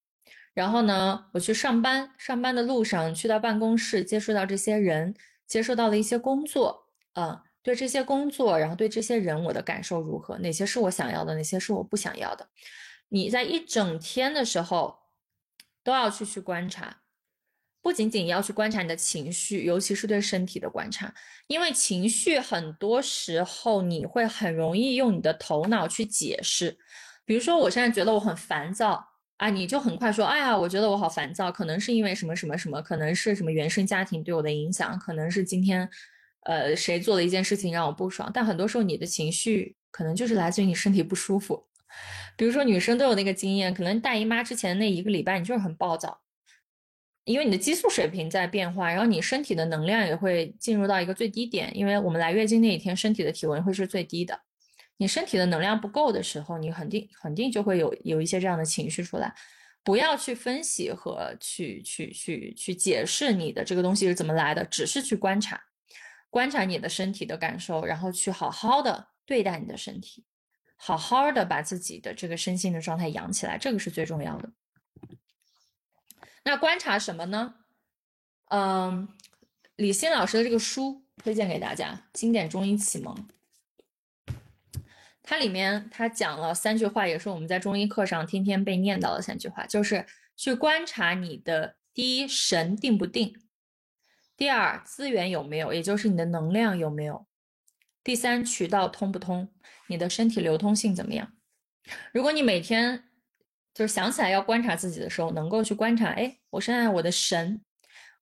然后呢，我去上班，上班的路上去到办公室，接触到这些人，接受到了一些工作，啊，对这些工作，然后对这些人，我的感受如何？哪些是我想要的？哪些是我不想要的？你在一整天的时候都要去去观察，不仅仅要去观察你的情绪，尤其是对身体的观察，因为情绪很多时候你会很容易用你的头脑去解释，比如说我现在觉得我很烦躁。啊，你就很快说，哎呀，我觉得我好烦躁，可能是因为什么什么什么，可能是什么原生家庭对我的影响，可能是今天，呃，谁做了一件事情让我不爽。但很多时候你的情绪可能就是来自于你身体不舒服。比如说女生都有那个经验，可能大姨妈之前那一个礼拜你就是很暴躁，因为你的激素水平在变化，然后你身体的能量也会进入到一个最低点，因为我们来月经那一天身体的体温会是最低的。你身体的能量不够的时候，你肯定肯定就会有有一些这样的情绪出来。不要去分析和去去去去解释你的这个东西是怎么来的，只是去观察，观察你的身体的感受，然后去好好的对待你的身体，好好的把自己的这个身心的状态养起来，这个是最重要的。那观察什么呢？嗯，李欣老师的这个书推荐给大家，《经典中医启蒙》。它里面他讲了三句话，也是我们在中医课上天天被念叨的三句话，就是去观察你的第一神定不定，第二资源有没有，也就是你的能量有没有，第三渠道通不通，你的身体流通性怎么样？如果你每天就是想起来要观察自己的时候，能够去观察，哎，我现在我的神，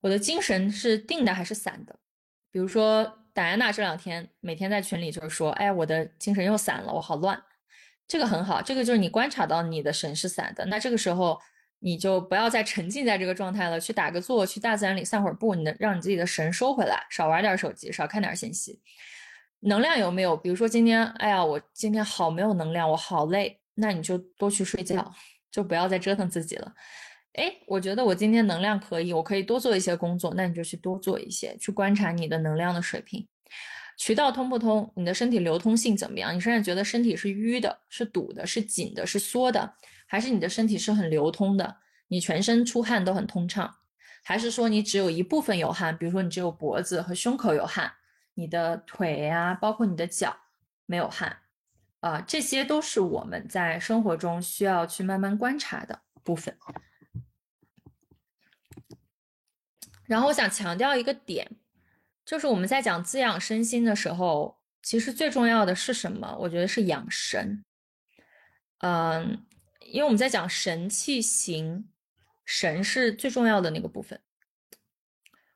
我的精神是定的还是散的？比如说。戴安娜这两天每天在群里就是说，哎，我的精神又散了，我好乱。这个很好，这个就是你观察到你的神是散的。那这个时候你就不要再沉浸在这个状态了，去打个坐，去大自然里散会儿步，你的让你自己的神收回来，少玩点手机，少看点信息。能量有没有？比如说今天，哎呀，我今天好没有能量，我好累，那你就多去睡觉，就不要再折腾自己了。哎，我觉得我今天能量可以，我可以多做一些工作，那你就去多做一些，去观察你的能量的水平，渠道通不通，你的身体流通性怎么样？你现在觉得身体是淤的，是堵的，是紧的，是缩的，还是你的身体是很流通的？你全身出汗都很通畅，还是说你只有一部分有汗？比如说你只有脖子和胸口有汗，你的腿呀，包括你的脚没有汗啊？这些都是我们在生活中需要去慢慢观察的部分。然后我想强调一个点，就是我们在讲滋养身心的时候，其实最重要的是什么？我觉得是养神。嗯，因为我们在讲神气行，神是最重要的那个部分。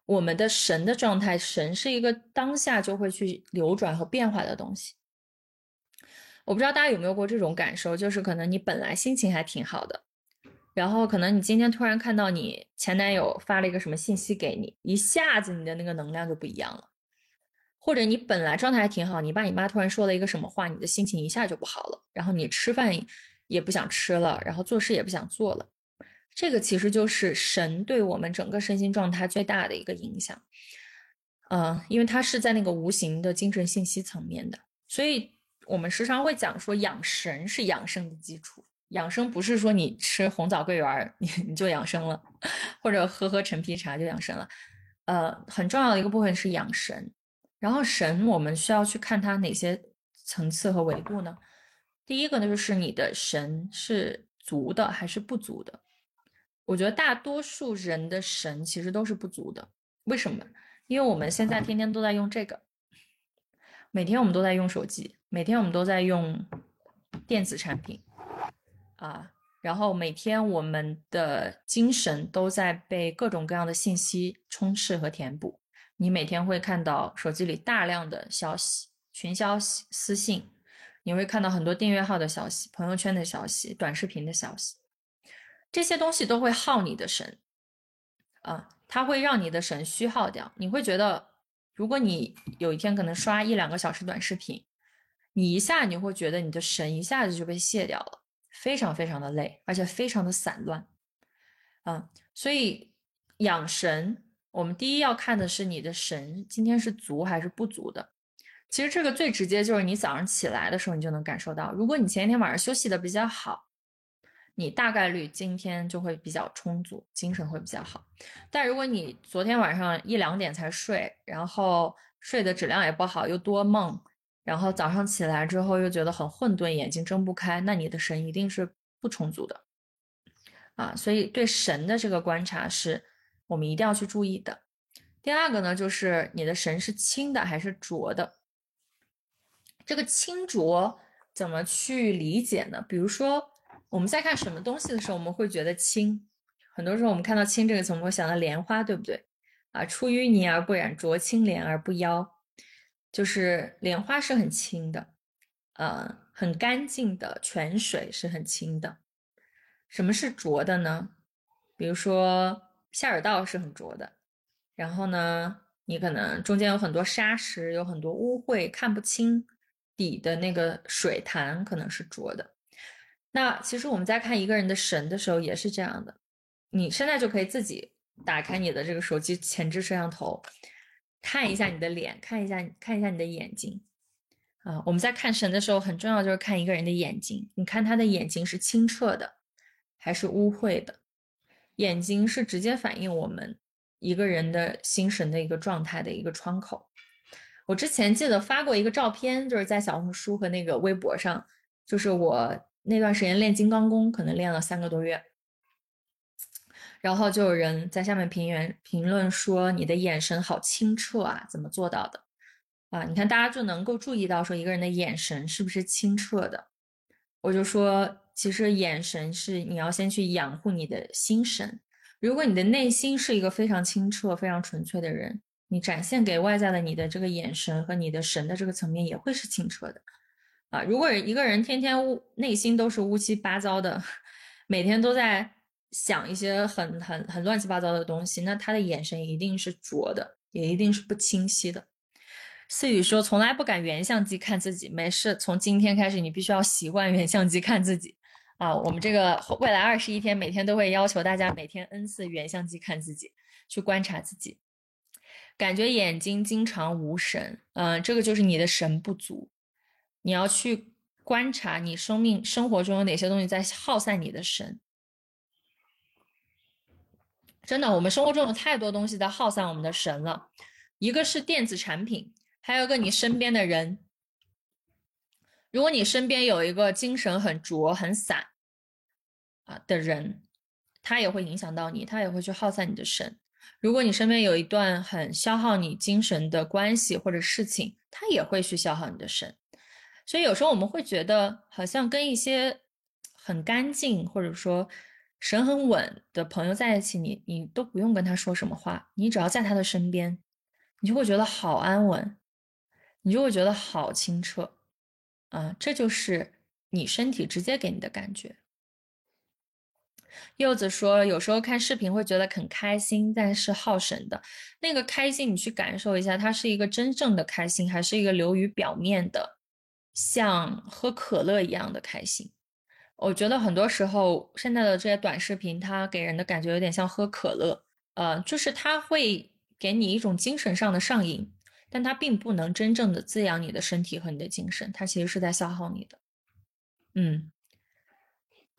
我们的神的状态，神是一个当下就会去流转和变化的东西。我不知道大家有没有过这种感受，就是可能你本来心情还挺好的。然后可能你今天突然看到你前男友发了一个什么信息给你，一下子你的那个能量就不一样了。或者你本来状态还挺好，你爸你妈突然说了一个什么话，你的心情一下就不好了。然后你吃饭也不想吃了，然后做事也不想做了。这个其实就是神对我们整个身心状态最大的一个影响。嗯，因为它是在那个无形的精神信息层面的，所以我们时常会讲说养神是养生的基础。养生不是说你吃红枣桂圆你你就养生了，或者喝喝陈皮茶就养生了。呃，很重要的一个部分是养神。然后神，我们需要去看它哪些层次和维度呢？第一个呢，就是你的神是足的还是不足的？我觉得大多数人的神其实都是不足的。为什么？因为我们现在天天都在用这个，每天我们都在用手机，每天我们都在用电子产品。啊，然后每天我们的精神都在被各种各样的信息充斥和填补。你每天会看到手机里大量的消息、群消息、私信，你会看到很多订阅号的消息、朋友圈的消息、短视频的消息，这些东西都会耗你的神。啊，它会让你的神虚耗掉。你会觉得，如果你有一天可能刷一两个小时短视频，你一下你会觉得你的神一下子就被卸掉了。非常非常的累，而且非常的散乱，嗯，所以养神我们第一要看的是你的神今天是足还是不足的。其实这个最直接就是你早上起来的时候，你就能感受到。如果你前一天晚上休息的比较好，你大概率今天就会比较充足，精神会比较好。但如果你昨天晚上一两点才睡，然后睡的质量也不好，又多梦，然后早上起来之后又觉得很混沌，眼睛睁不开，那你的神一定是不充足的啊。所以对神的这个观察是我们一定要去注意的。第二个呢，就是你的神是清的还是浊的。这个清浊怎么去理解呢？比如说我们在看什么东西的时候，我们会觉得清。很多时候我们看到“清”这个词，我们会想到莲花，对不对？啊，出淤泥而不染，濯清涟而不妖，就是莲花是很清的，呃，很干净的泉水是很清的。什么是浊的呢？比如说下水道是很浊的，然后呢，你可能中间有很多沙石，有很多污秽，看不清。底的那个水潭可能是浊的，那其实我们在看一个人的神的时候也是这样的。你现在就可以自己打开你的这个手机前置摄像头，看一下你的脸，看一下看一下你的眼睛啊。我们在看神的时候，很重要就是看一个人的眼睛，你看他的眼睛是清澈的还是污秽的？眼睛是直接反映我们一个人的心神的一个状态的一个窗口。我之前记得发过一个照片，就是在小红书和那个微博上，就是我那段时间练金刚功，可能练了三个多月，然后就有人在下面评言评论说你的眼神好清澈啊，怎么做到的？啊，你看大家就能够注意到说一个人的眼神是不是清澈的？我就说，其实眼神是你要先去养护你的心神，如果你的内心是一个非常清澈、非常纯粹的人。你展现给外在的你的这个眼神和你的神的这个层面也会是清澈的，啊，如果一个人天天乌内心都是乌七八糟的，每天都在想一些很很很乱七八糟的东西，那他的眼神一定是浊的，也一定是不清晰的。思雨说从来不敢原相机看自己，没事，从今天开始你必须要习惯原相机看自己，啊，我们这个未来二十一天每天都会要求大家每天 n 次原相机看自己，去观察自己。感觉眼睛经常无神，嗯，这个就是你的神不足。你要去观察你生命生活中有哪些东西在耗散你的神。真的，我们生活中有太多东西在耗散我们的神了。一个是电子产品，还有一个你身边的人。如果你身边有一个精神很浊、很散啊的人，他也会影响到你，他也会去耗散你的神。如果你身边有一段很消耗你精神的关系或者事情，它也会去消耗你的神。所以有时候我们会觉得，好像跟一些很干净或者说神很稳的朋友在一起，你你都不用跟他说什么话，你只要在他的身边，你就会觉得好安稳，你就会觉得好清澈啊！这就是你身体直接给你的感觉。柚子说：“有时候看视频会觉得很开心，但是耗神的那个开心，你去感受一下，它是一个真正的开心，还是一个流于表面的，像喝可乐一样的开心？我觉得很多时候现在的这些短视频，它给人的感觉有点像喝可乐，呃，就是它会给你一种精神上的上瘾，但它并不能真正的滋养你的身体和你的精神，它其实是在消耗你的，嗯。”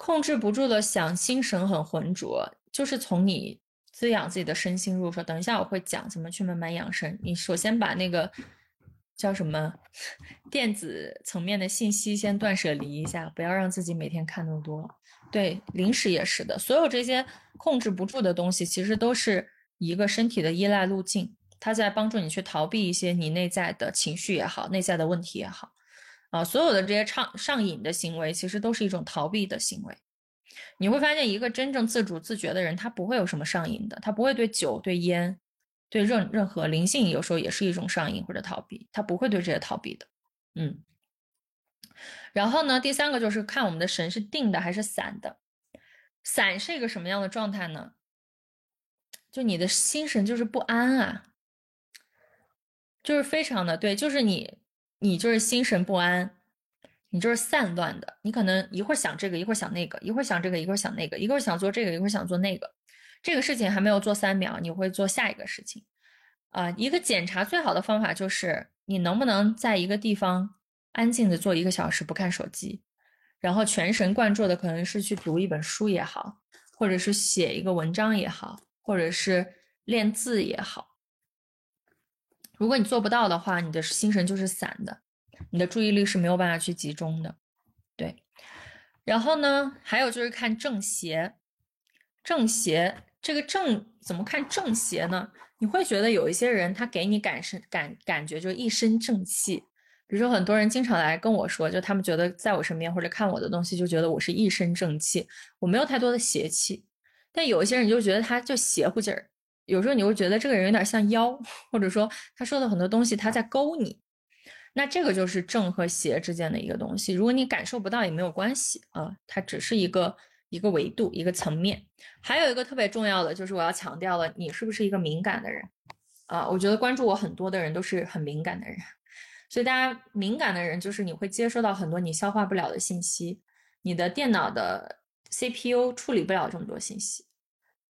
控制不住的想，心神很浑浊，就是从你滋养自己的身心入手。等一下我会讲怎么去慢慢养生。你首先把那个叫什么电子层面的信息先断舍离一下，不要让自己每天看那么多。对，零食也是的，所有这些控制不住的东西，其实都是一个身体的依赖路径，它在帮助你去逃避一些你内在的情绪也好，内在的问题也好。啊，所有的这些上上瘾的行为，其实都是一种逃避的行为。你会发现，一个真正自主自觉的人，他不会有什么上瘾的，他不会对酒、对烟、对任任何灵性，有时候也是一种上瘾或者逃避，他不会对这些逃避的。嗯。然后呢，第三个就是看我们的神是定的还是散的。散是一个什么样的状态呢？就你的心神就是不安啊，就是非常的对，就是你。你就是心神不安，你就是散乱的。你可能一会儿想这个，一会儿想那个，一会儿想这个，一会儿想那个，一会儿想做这个，一会儿想做那个。这个事情还没有做三秒，你会做下一个事情。啊，一个检查最好的方法就是你能不能在一个地方安静的坐一个小时不看手机，然后全神贯注的可能是去读一本书也好，或者是写一个文章也好，或者是练字也好。如果你做不到的话，你的心神就是散的，你的注意力是没有办法去集中的。对，然后呢，还有就是看正邪，正邪这个正怎么看正邪呢？你会觉得有一些人他给你感身感感觉就一身正气，比如说很多人经常来跟我说，就他们觉得在我身边或者看我的东西，就觉得我是一身正气，我没有太多的邪气。但有一些人就觉得他就邪乎劲儿，有时候你会觉得这个人有点像妖，或者说他说的很多东西他在勾你。那这个就是正和邪之间的一个东西，如果你感受不到也没有关系啊，它只是一个一个维度、一个层面。还有一个特别重要的就是我要强调了，你是不是一个敏感的人啊？我觉得关注我很多的人都是很敏感的人，所以大家敏感的人就是你会接收到很多你消化不了的信息，你的电脑的 CPU 处理不了这么多信息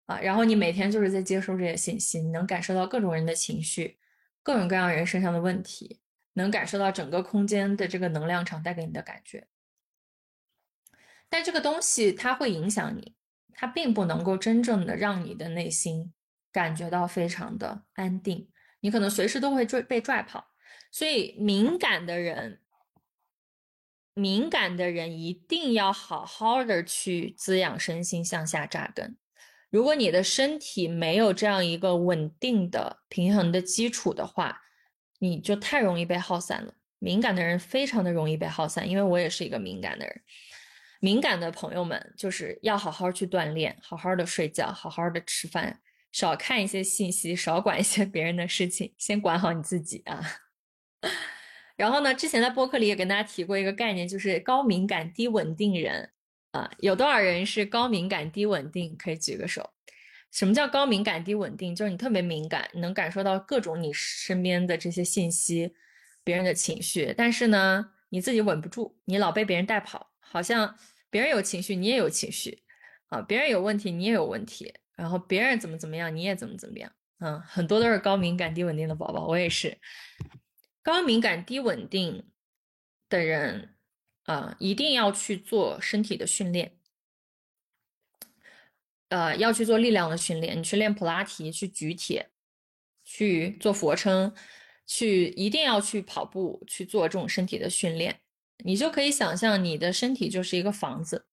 啊，然后你每天就是在接收这些信息，你能感受到各种人的情绪，各种各样人身上的问题。能感受到整个空间的这个能量场带给你的感觉，但这个东西它会影响你，它并不能够真正的让你的内心感觉到非常的安定，你可能随时都会拽被拽跑。所以敏感的人，敏感的人一定要好好的去滋养身心，向下扎根。如果你的身体没有这样一个稳定的、平衡的基础的话，你就太容易被耗散了。敏感的人非常的容易被耗散，因为我也是一个敏感的人。敏感的朋友们，就是要好好去锻炼，好好的睡觉，好好的吃饭，少看一些信息，少管一些别人的事情，先管好你自己啊。然后呢，之前在播客里也跟大家提过一个概念，就是高敏感低稳定人啊，有多少人是高敏感低稳定？可以举个手。什么叫高敏感低稳定？就是你特别敏感，能感受到各种你身边的这些信息，别人的情绪，但是呢，你自己稳不住，你老被别人带跑，好像别人有情绪，你也有情绪，啊，别人有问题，你也有问题，然后别人怎么怎么样，你也怎么怎么样，嗯，很多都是高敏感低稳定的宝宝，我也是。高敏感低稳定的人，啊，一定要去做身体的训练。呃，要去做力量的训练，你去练普拉提，去举铁，去做俯卧撑，去一定要去跑步，去做这种身体的训练，你就可以想象你的身体就是一个房子，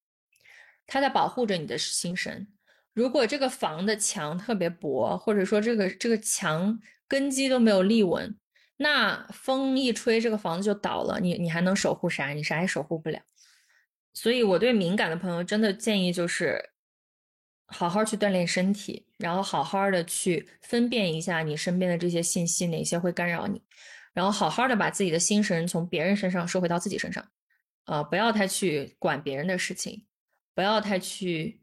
它在保护着你的心神。如果这个房的墙特别薄，或者说这个这个墙根基都没有立稳，那风一吹，这个房子就倒了，你你还能守护啥？你啥也守护不了。所以我对敏感的朋友真的建议就是。好好去锻炼身体，然后好好的去分辨一下你身边的这些信息，哪些会干扰你，然后好好的把自己的心神从别人身上收回到自己身上，呃，不要太去管别人的事情，不要太去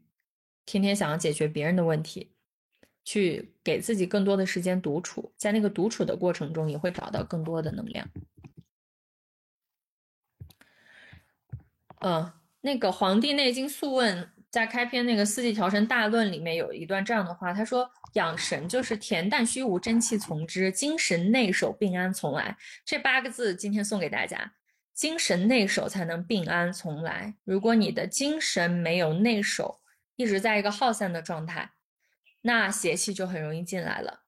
天天想要解决别人的问题，去给自己更多的时间独处，在那个独处的过程中，也会找到更多的能量。嗯，那个《黄帝内经素问》。在开篇那个四季调神大论里面有一段这样的话，他说：“养神就是恬淡虚无，真气从之，精神内守，病安从来。”这八个字今天送给大家，精神内守才能病安从来。如果你的精神没有内守，一直在一个耗散的状态，那邪气就很容易进来了。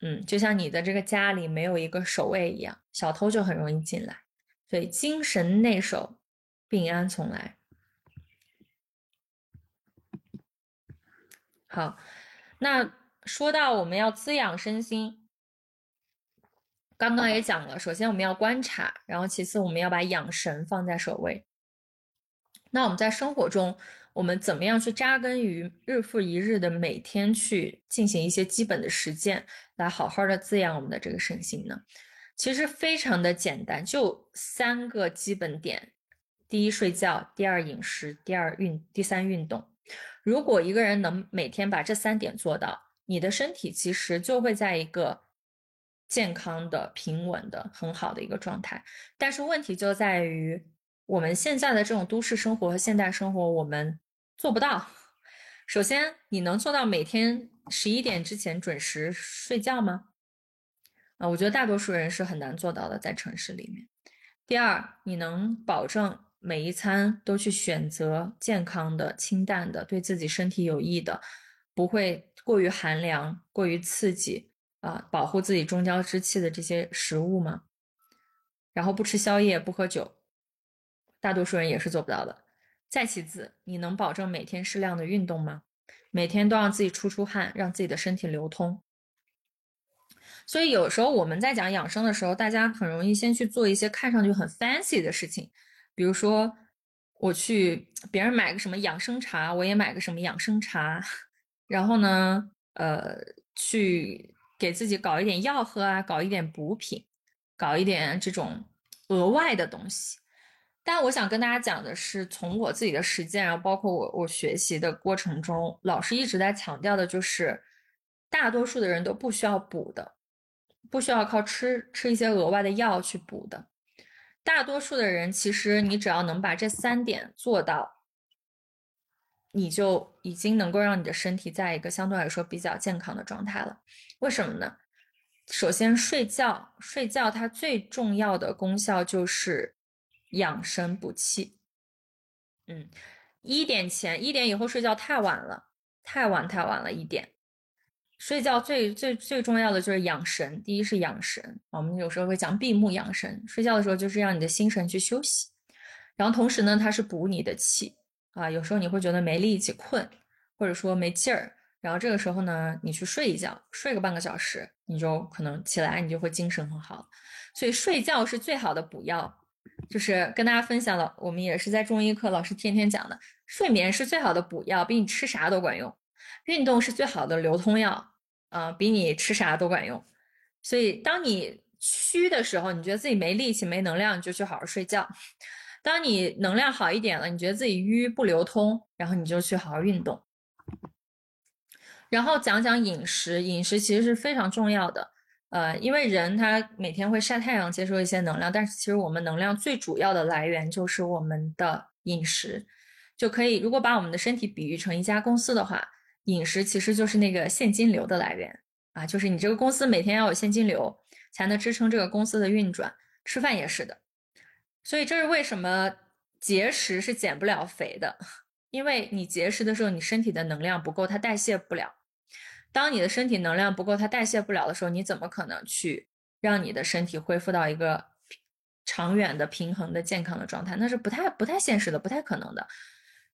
嗯，就像你的这个家里没有一个守卫一样，小偷就很容易进来。所以精神内守，病安从来。好，那说到我们要滋养身心，刚刚也讲了，首先我们要观察，然后其次我们要把养神放在首位。那我们在生活中，我们怎么样去扎根于日复一日的每天去进行一些基本的实践，来好好的滋养我们的这个身心呢？其实非常的简单，就三个基本点：第一，睡觉；第二，饮食；第二，运；第三，运动。如果一个人能每天把这三点做到，你的身体其实就会在一个健康的、平稳的、很好的一个状态。但是问题就在于我们现在的这种都市生活和现代生活，我们做不到。首先，你能做到每天十一点之前准时睡觉吗？啊，我觉得大多数人是很难做到的，在城市里面。第二，你能保证每一餐都去选择健康的、清淡的、对自己身体有益的，不会过于寒凉、过于刺激啊，保护自己中焦之气的这些食物吗？然后不吃宵夜，不喝酒，大多数人也是做不到的。再其次，你能保证每天适量的运动吗？每天都让自己出出汗，让自己的身体流通。所以有时候我们在讲养生的时候，大家很容易先去做一些看上去很 fancy 的事情，比如说我去别人买个什么养生茶，我也买个什么养生茶，然后呢，呃，去给自己搞一点药喝啊，搞一点补品，搞一点这种额外的东西。但我想跟大家讲的是，从我自己的实践，然后包括我我学习的过程中，老师一直在强调的就是，大多数的人都不需要补的，不需要靠吃吃一些额外的药去补的。大多数的人，其实你只要能把这三点做到，你就已经能够让你的身体在一个相对来说比较健康的状态了。为什么呢？首先，睡觉，睡觉它最重要的功效就是。养生补气，嗯，一点前一点以后睡觉太晚了，太晚太晚了。一点睡觉最最最重要的就是养神，第一是养神，我们有时候会讲闭目养神，睡觉的时候就是让你的心神去休息，然后同时呢，它是补你的气啊。有时候你会觉得没力气、困，或者说没劲儿，然后这个时候呢，你去睡一觉，睡个半个小时，你就可能起来，你就会精神很好。所以睡觉是最好的补药。就是跟大家分享了，我们也是在中医课老师天天讲的，睡眠是最好的补药，比你吃啥都管用；运动是最好的流通药，啊，比你吃啥都管用。所以，当你虚的时候，你觉得自己没力气、没能量，你就去好好睡觉；当你能量好一点了，你觉得自己淤不流通，然后你就去好好运动。然后讲讲饮食，饮食其实是非常重要的。呃，因为人他每天会晒太阳，接收一些能量，但是其实我们能量最主要的来源就是我们的饮食，就可以如果把我们的身体比喻成一家公司的话，饮食其实就是那个现金流的来源啊，就是你这个公司每天要有现金流才能支撑这个公司的运转，吃饭也是的，所以这是为什么节食是减不了肥的，因为你节食的时候，你身体的能量不够，它代谢不了。当你的身体能量不够，它代谢不了的时候，你怎么可能去让你的身体恢复到一个长远的平衡的健康的状态？那是不太不太现实的，不太可能的。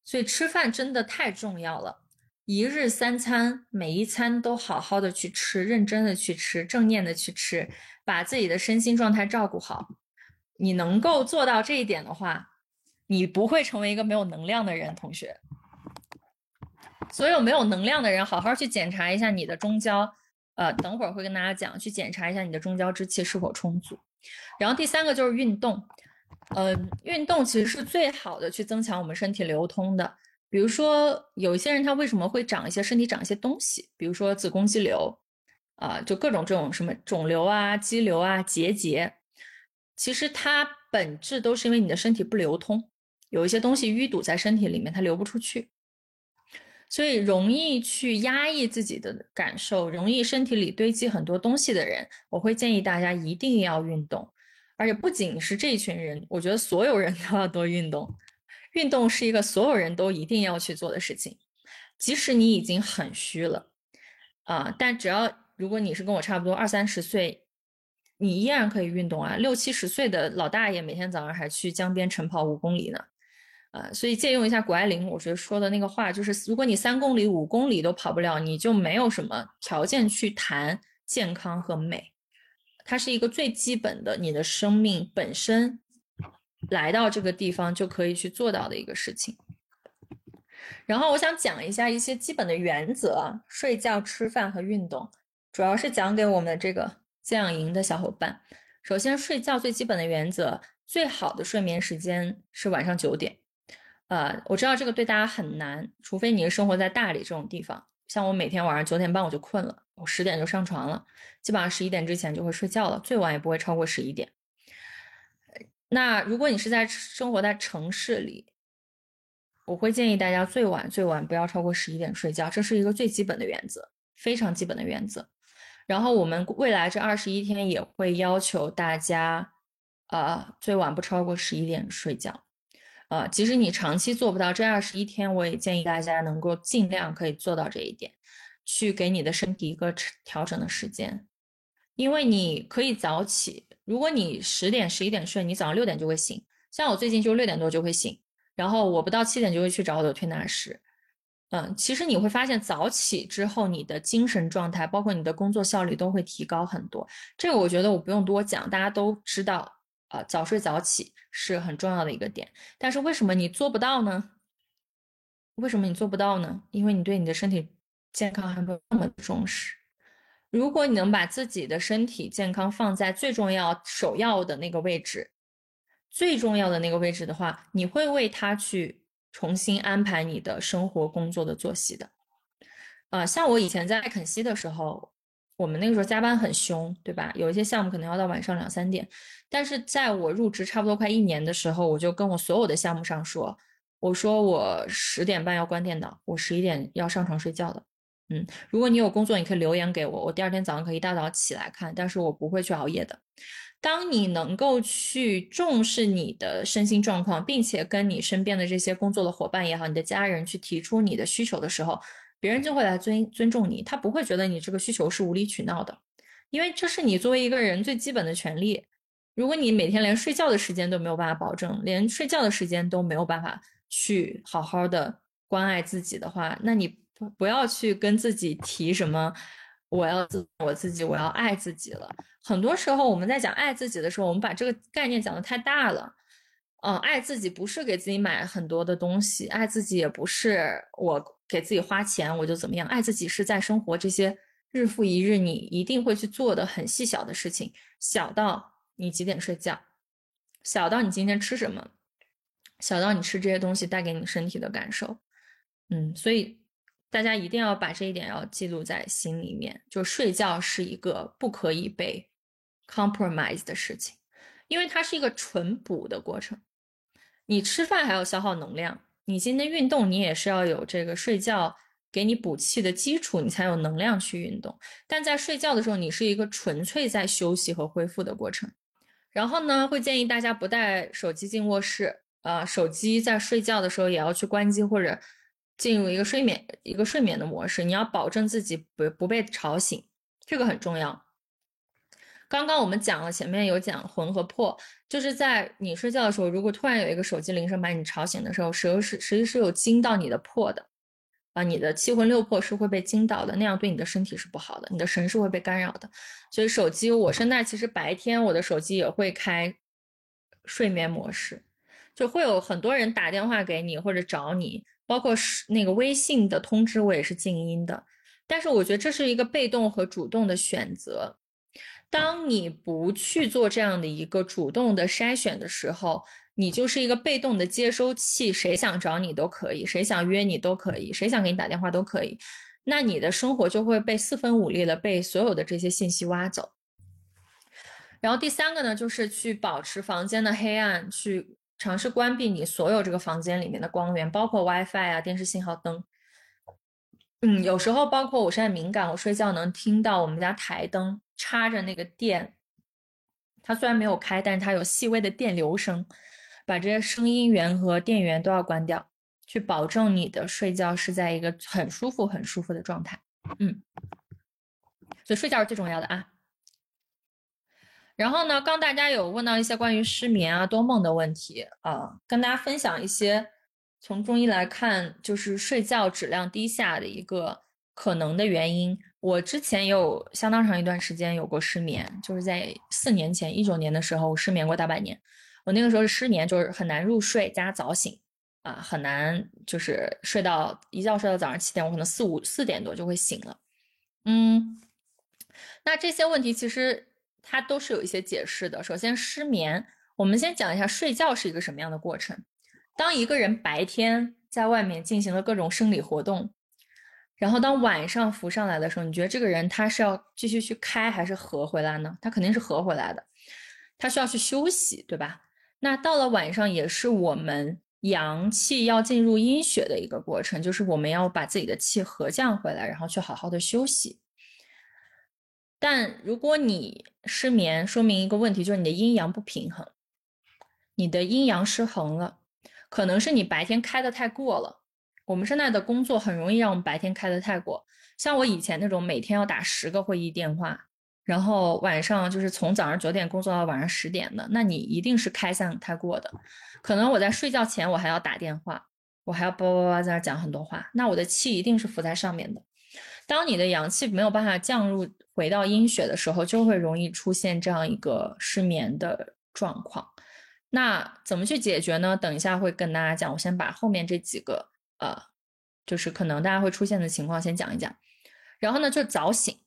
所以吃饭真的太重要了，一日三餐，每一餐都好好的去吃，认真的去吃，正念的去吃，把自己的身心状态照顾好。你能够做到这一点的话，你不会成为一个没有能量的人，同学。所有没有能量的人，好好去检查一下你的中焦，呃，等会儿会跟大家讲，去检查一下你的中焦之气是否充足。然后第三个就是运动，嗯，运动其实是最好的去增强我们身体流通的。比如说有一些人他为什么会长一些身体长一些东西，比如说子宫肌瘤，啊，就各种这种什么肿瘤啊、肌瘤啊、结节，其实它本质都是因为你的身体不流通，有一些东西淤堵在身体里面，它流不出去。所以容易去压抑自己的感受，容易身体里堆积很多东西的人，我会建议大家一定要运动，而且不仅是这一群人，我觉得所有人都要多运动。运动是一个所有人都一定要去做的事情，即使你已经很虚了，啊，但只要如果你是跟我差不多二三十岁，你依然可以运动啊。六七十岁的老大爷每天早上还去江边晨跑五公里呢。呃，所以借用一下谷爱凌，我觉得说的那个话，就是如果你三公里、五公里都跑不了，你就没有什么条件去谈健康和美。它是一个最基本的，你的生命本身来到这个地方就可以去做到的一个事情。然后我想讲一下一些基本的原则：睡觉、吃饭和运动，主要是讲给我们的这个滋养营的小伙伴。首先，睡觉最基本的原则，最好的睡眠时间是晚上九点。呃，我知道这个对大家很难，除非你是生活在大理这种地方。像我每天晚上九点半我就困了，我十点就上床了，基本上十一点之前就会睡觉了，最晚也不会超过十一点。那如果你是在生活在城市里，我会建议大家最晚最晚不要超过十一点睡觉，这是一个最基本的原则，非常基本的原则。然后我们未来这二十一天也会要求大家，呃，最晚不超过十一点睡觉。呃，即使你长期做不到这二十一天，我也建议大家能够尽量可以做到这一点，去给你的身体一个调整的时间。因为你可以早起，如果你十点十一点睡，你早上六点就会醒。像我最近就六点多就会醒，然后我不到七点就会去找我的推拿师。嗯，其实你会发现早起之后，你的精神状态，包括你的工作效率都会提高很多。这个我觉得我不用多讲，大家都知道。啊，早睡早起是很重要的一个点，但是为什么你做不到呢？为什么你做不到呢？因为你对你的身体健康还没有那么重视。如果你能把自己的身体健康放在最重要、首要的那个位置，最重要的那个位置的话，你会为他去重新安排你的生活、工作的作息的。啊，像我以前在肯锡的时候。我们那个时候加班很凶，对吧？有一些项目可能要到晚上两三点。但是在我入职差不多快一年的时候，我就跟我所有的项目上说：“我说我十点半要关电脑，我十一点要上床睡觉的。嗯，如果你有工作，你可以留言给我，我第二天早上可以一大早起来看，但是我不会去熬夜的。当你能够去重视你的身心状况，并且跟你身边的这些工作的伙伴也好，你的家人去提出你的需求的时候。”别人就会来尊尊重你，他不会觉得你这个需求是无理取闹的，因为这是你作为一个人最基本的权利。如果你每天连睡觉的时间都没有办法保证，连睡觉的时间都没有办法去好好的关爱自己的话，那你不要去跟自己提什么我要自我自己，我要爱自己了。很多时候我们在讲爱自己的时候，我们把这个概念讲的太大了。嗯，爱自己不是给自己买很多的东西，爱自己也不是我。给自己花钱我就怎么样？爱自己是在生活这些日复一日你一定会去做的很细小的事情，小到你几点睡觉，小到你今天吃什么，小到你吃这些东西带给你身体的感受。嗯，所以大家一定要把这一点要记录在心里面，就睡觉是一个不可以被 compromise 的事情，因为它是一个纯补的过程，你吃饭还要消耗能量。你今天运动，你也是要有这个睡觉给你补气的基础，你才有能量去运动。但在睡觉的时候，你是一个纯粹在休息和恢复的过程。然后呢，会建议大家不带手机进卧室，啊，手机在睡觉的时候也要去关机或者进入一个睡眠一个睡眠的模式。你要保证自己不不被吵醒，这个很重要。刚刚我们讲了，前面有讲魂和魄，就是在你睡觉的时候，如果突然有一个手机铃声把你吵醒的时候，实是实际是有惊到你的魄的，啊，你的七魂六魄是会被惊到的，那样对你的身体是不好的，你的神是会被干扰的。所以手机，我现在其实白天我的手机也会开睡眠模式，就会有很多人打电话给你或者找你，包括是那个微信的通知我也是静音的。但是我觉得这是一个被动和主动的选择。当你不去做这样的一个主动的筛选的时候，你就是一个被动的接收器，谁想找你都可以，谁想约你都可以，谁想给你打电话都可以。那你的生活就会被四分五裂的被所有的这些信息挖走。然后第三个呢，就是去保持房间的黑暗，去尝试关闭你所有这个房间里面的光源，包括 WiFi 啊、电视信号灯。嗯，有时候包括我现在敏感，我睡觉能听到我们家台灯。插着那个电，它虽然没有开，但是它有细微的电流声。把这些声音源和电源都要关掉，去保证你的睡觉是在一个很舒服、很舒服的状态。嗯，所以睡觉是最重要的啊。然后呢，刚大家有问到一些关于失眠啊、多梦的问题啊，跟大家分享一些从中医来看，就是睡觉质量低下的一个可能的原因。我之前也有相当长一段时间有过失眠，就是在四年前一九年的时候，我失眠过大半年。我那个时候是失眠，就是很难入睡加早醒，啊，很难就是睡到一觉睡到早上七点，我可能四五四点多就会醒了。嗯，那这些问题其实它都是有一些解释的。首先，失眠，我们先讲一下睡觉是一个什么样的过程。当一个人白天在外面进行了各种生理活动。然后当晚上浮上来的时候，你觉得这个人他是要继续去开还是合回来呢？他肯定是合回来的，他需要去休息，对吧？那到了晚上也是我们阳气要进入阴血的一个过程，就是我们要把自己的气和降回来，然后去好好的休息。但如果你失眠，说明一个问题，就是你的阴阳不平衡，你的阴阳失衡了，可能是你白天开的太过了。我们现在的工作很容易让我们白天开的太过，像我以前那种每天要打十个会议电话，然后晚上就是从早上九点工作到晚上十点的，那你一定是开散太过的。可能我在睡觉前我还要打电话，我还要叭叭叭在那讲很多话，那我的气一定是浮在上面的。当你的阳气没有办法降入回到阴血的时候，就会容易出现这样一个失眠的状况。那怎么去解决呢？等一下会跟大家讲。我先把后面这几个呃，就是可能大家会出现的情况先讲一讲。然后呢，就早醒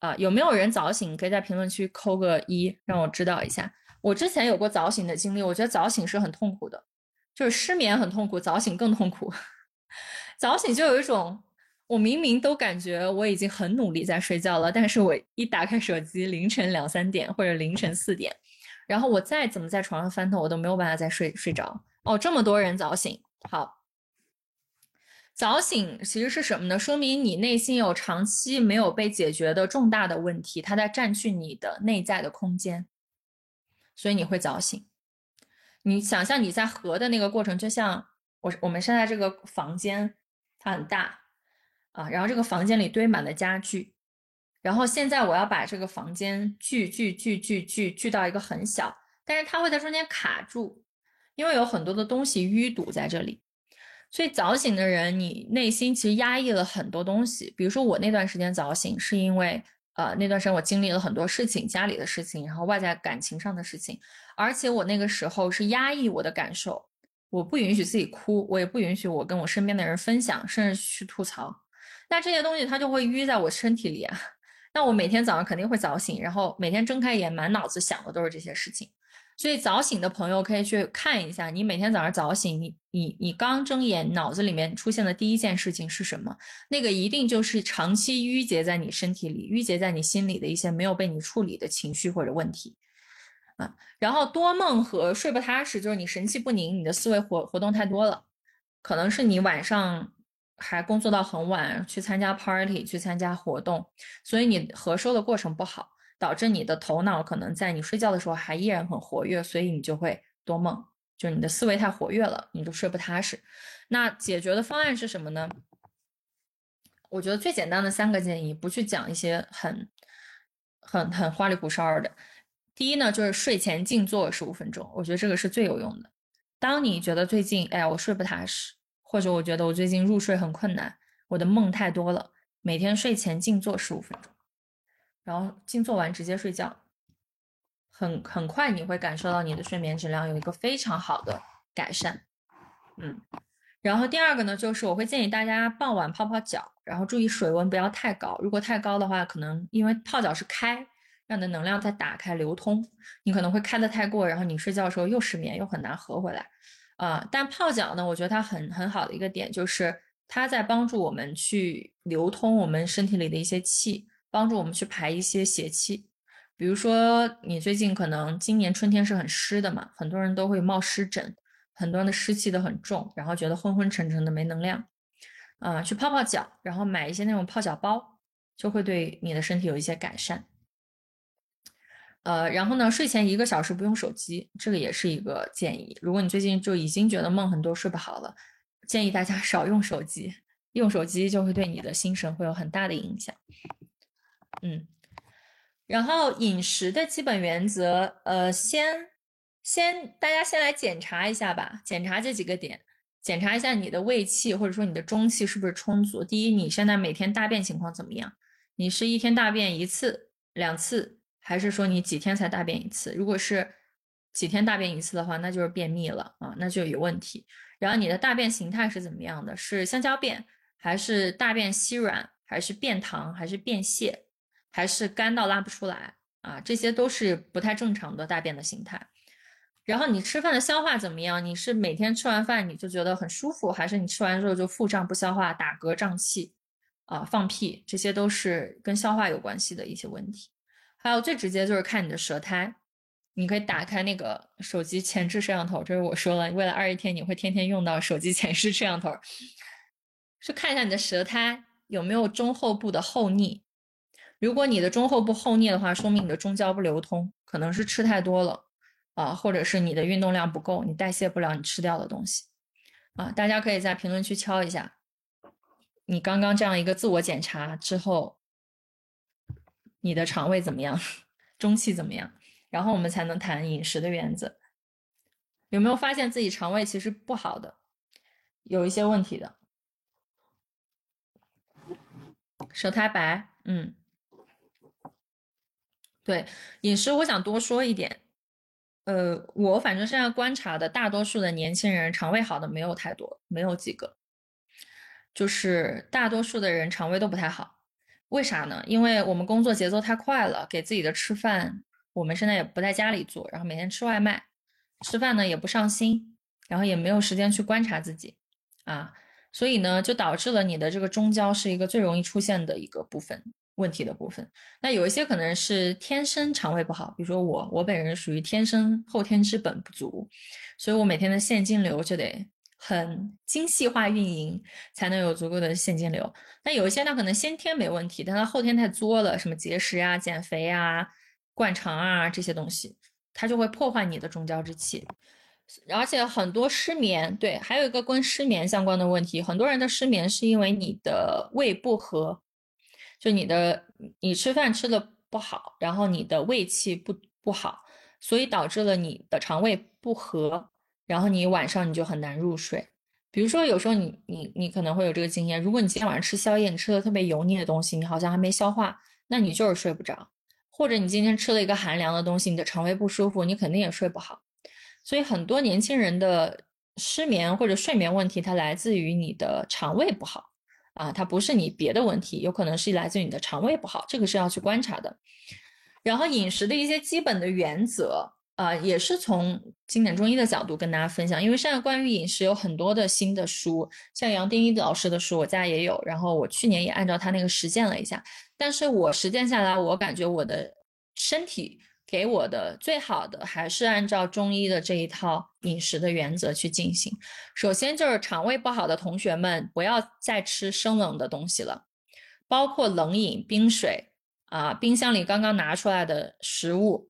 啊，有没有人早醒？可以在评论区扣个一，让我知道一下。我之前有过早醒的经历，我觉得早醒是很痛苦的，就是失眠很痛苦，早醒更痛苦。早醒就有一种，我明明都感觉我已经很努力在睡觉了，但是我一打开手机，凌晨两三点或者凌晨四点，然后我再怎么在床上翻腾，我都没有办法再睡睡着。哦，这么多人早醒，好，早醒其实是什么呢？说明你内心有长期没有被解决的重大的问题，它在占据你的内在的空间。所以你会早醒，你想象你在合的那个过程，就像我我们现在这个房间，它很大啊，然后这个房间里堆满了家具，然后现在我要把这个房间聚聚聚聚聚聚到一个很小，但是它会在中间卡住，因为有很多的东西淤堵在这里，所以早醒的人，你内心其实压抑了很多东西，比如说我那段时间早醒是因为。呃，那段时间我经历了很多事情，家里的事情，然后外在感情上的事情，而且我那个时候是压抑我的感受，我不允许自己哭，我也不允许我跟我身边的人分享，甚至去吐槽。那这些东西它就会淤在我身体里啊。那我每天早上肯定会早醒，然后每天睁开眼，满脑子想的都是这些事情。所以早醒的朋友可以去看一下，你每天早上早醒，你你你刚睁眼，脑子里面出现的第一件事情是什么？那个一定就是长期淤结在你身体里、淤结在你心里的一些没有被你处理的情绪或者问题啊。然后多梦和睡不踏实，就是你神气不宁，你的思维活活动太多了，可能是你晚上还工作到很晚，去参加 party，去参加活动，所以你合收的过程不好。导致你的头脑可能在你睡觉的时候还依然很活跃，所以你就会多梦，就是你的思维太活跃了，你就睡不踏实。那解决的方案是什么呢？我觉得最简单的三个建议，不去讲一些很、很、很花里胡哨的。第一呢，就是睡前静坐十五分钟，我觉得这个是最有用的。当你觉得最近，哎呀，我睡不踏实，或者我觉得我最近入睡很困难，我的梦太多了，每天睡前静坐十五分钟。然后静坐完直接睡觉，很很快你会感受到你的睡眠质量有一个非常好的改善，嗯。然后第二个呢，就是我会建议大家傍晚泡泡脚，然后注意水温不要太高。如果太高的话，可能因为泡脚是开，让你的能量在打开流通，你可能会开的太过，然后你睡觉的时候又失眠，又很难合回来，啊。但泡脚呢，我觉得它很很好的一个点就是它在帮助我们去流通我们身体里的一些气。帮助我们去排一些邪气，比如说你最近可能今年春天是很湿的嘛，很多人都会冒湿疹，很多人的湿气都很重，然后觉得昏昏沉沉的没能量，啊，去泡泡脚，然后买一些那种泡脚包，就会对你的身体有一些改善。呃，然后呢，睡前一个小时不用手机，这个也是一个建议。如果你最近就已经觉得梦很多睡不好了，建议大家 少用手机，用手机就会对你的心神会有很大的影响。嗯，然后饮食的基本原则，呃，先先大家先来检查一下吧，检查这几个点，检查一下你的胃气或者说你的中气是不是充足。第一，你现在每天大便情况怎么样？你是一天大便一次、两次，还是说你几天才大便一次？如果是几天大便一次的话，那就是便秘了啊，那就有问题。然后你的大便形态是怎么样的？是香蕉便，还是大便稀软，还是便溏，还是便泻？还是干到拉不出来啊，这些都是不太正常的大便的形态。然后你吃饭的消化怎么样？你是每天吃完饭你就觉得很舒服，还是你吃完之后就腹胀不消化、打嗝胀气啊、放屁？这些都是跟消化有关系的一些问题。还有最直接就是看你的舌苔你可以打开那个手机前置摄像头，这是我说了，未来二十天你会天天用到手机前置摄像头，去看一下你的舌苔有没有中后部的厚腻。如果你的中后部厚腻的话，说明你的中焦不流通，可能是吃太多了啊，或者是你的运动量不够，你代谢不了你吃掉的东西啊。大家可以在评论区敲一下，你刚刚这样一个自我检查之后，你的肠胃怎么样，中气怎么样？然后我们才能谈饮食的原则。有没有发现自己肠胃其实不好的，有一些问题的？舌苔白，嗯。对饮食，我想多说一点。呃，我反正现在观察的大多数的年轻人肠胃好的没有太多，没有几个。就是大多数的人肠胃都不太好，为啥呢？因为我们工作节奏太快了，给自己的吃饭，我们现在也不在家里做，然后每天吃外卖，吃饭呢也不上心，然后也没有时间去观察自己，啊，所以呢就导致了你的这个中焦是一个最容易出现的一个部分。问题的部分，那有一些可能是天生肠胃不好，比如说我，我本人属于天生后天之本不足，所以我每天的现金流就得很精细化运营，才能有足够的现金流。那有一些呢，可能先天没问题，但他后天太作了，什么节食啊、减肥啊、灌肠啊这些东西，它就会破坏你的中焦之气，而且很多失眠，对，还有一个跟失眠相关的问题，很多人的失眠是因为你的胃不和。就你的，你吃饭吃的不好，然后你的胃气不不好，所以导致了你的肠胃不和，然后你晚上你就很难入睡。比如说有时候你你你可能会有这个经验，如果你今天晚上吃宵夜，你吃的特别油腻的东西，你好像还没消化，那你就是睡不着。或者你今天吃了一个寒凉的东西，你的肠胃不舒服，你肯定也睡不好。所以很多年轻人的失眠或者睡眠问题，它来自于你的肠胃不好。啊，它不是你别的问题，有可能是来自于你的肠胃不好，这个是要去观察的。然后饮食的一些基本的原则，啊，也是从经典中医的角度跟大家分享。因为现在关于饮食有很多的新的书，像杨定一老师的书，我家也有。然后我去年也按照他那个实践了一下，但是我实践下来，我感觉我的身体。给我的最好的还是按照中医的这一套饮食的原则去进行。首先就是肠胃不好的同学们不要再吃生冷的东西了，包括冷饮、冰水啊，冰箱里刚刚拿出来的食物，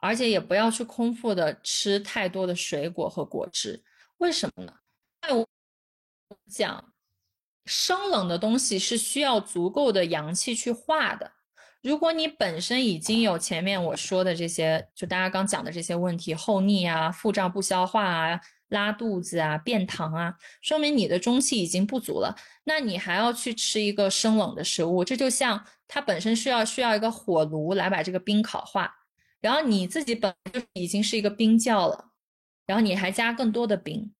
而且也不要去空腹的吃太多的水果和果汁。为什么呢？因为我讲生冷的东西是需要足够的阳气去化的。如果你本身已经有前面我说的这些，就大家刚讲的这些问题，厚腻啊、腹胀不消化啊、拉肚子啊、便溏啊，说明你的中气已经不足了。那你还要去吃一个生冷的食物，这就像它本身需要需要一个火炉来把这个冰烤化，然后你自己本来就已经是一个冰窖了，然后你还加更多的冰，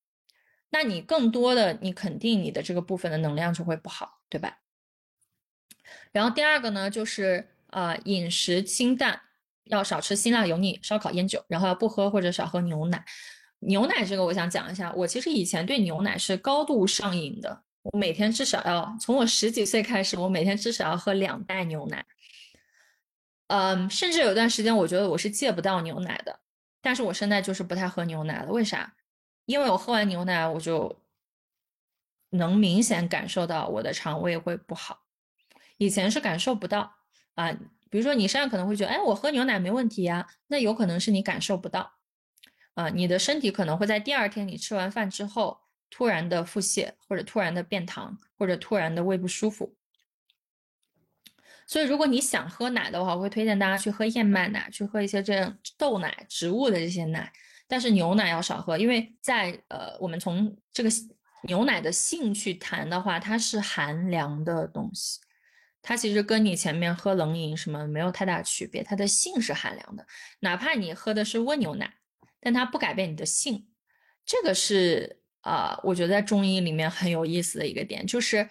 那你更多的你肯定你的这个部分的能量就会不好，对吧？然后第二个呢，就是呃饮食清淡，要少吃辛辣油腻、烧烤、烟酒，然后要不喝或者少喝牛奶。牛奶这个我想讲一下，我其实以前对牛奶是高度上瘾的，我每天至少要从我十几岁开始，我每天至少要喝两袋牛奶。嗯，甚至有段时间我觉得我是戒不到牛奶的，但是我现在就是不太喝牛奶了。为啥？因为我喝完牛奶，我就能明显感受到我的肠胃会不好。以前是感受不到啊，比如说你身上可能会觉得，哎，我喝牛奶没问题呀，那有可能是你感受不到啊，你的身体可能会在第二天你吃完饭之后突然的腹泻，或者突然的便溏，或者突然的胃不舒服。所以如果你想喝奶的话，我会推荐大家去喝燕麦奶，去喝一些这样豆奶、植物的这些奶，但是牛奶要少喝，因为在呃，我们从这个牛奶的性去谈的话，它是寒凉的东西。它其实跟你前面喝冷饮什么没有太大区别，它的性是寒凉的，哪怕你喝的是温牛奶，但它不改变你的性。这个是啊，我觉得在中医里面很有意思的一个点，就是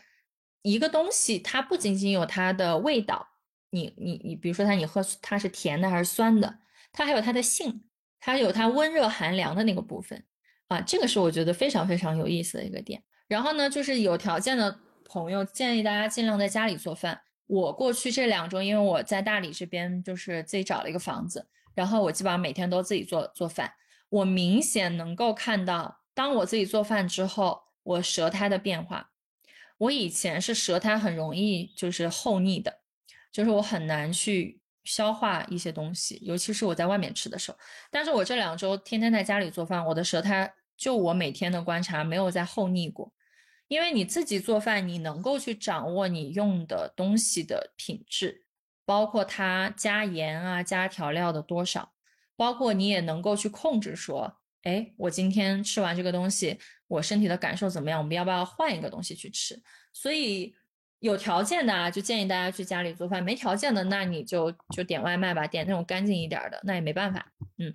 一个东西它不仅仅有它的味道，你你你，比如说它你喝它是甜的还是酸的，它还有它的性，它有它温热寒凉的那个部分啊，这个是我觉得非常非常有意思的一个点。然后呢，就是有条件的。朋友建议大家尽量在家里做饭，我过去这两周，因为我在大理这边就是自己找了一个房子，然后我基本上每天都自己做做饭。我明显能够看到，当我自己做饭之后，我舌苔的变化。我以前是舌苔很容易就是厚腻的，就是我很难去消化一些东西，尤其是我在外面吃的时候。但是我这两周天天在家里做饭，我的舌苔就我每天的观察没有再厚腻过。因为你自己做饭，你能够去掌握你用的东西的品质，包括它加盐啊、加调料的多少，包括你也能够去控制说，哎，我今天吃完这个东西，我身体的感受怎么样？我们要不要换一个东西去吃？所以有条件的啊，就建议大家去家里做饭；没条件的，那你就就点外卖吧，点那种干净一点的，那也没办法。嗯，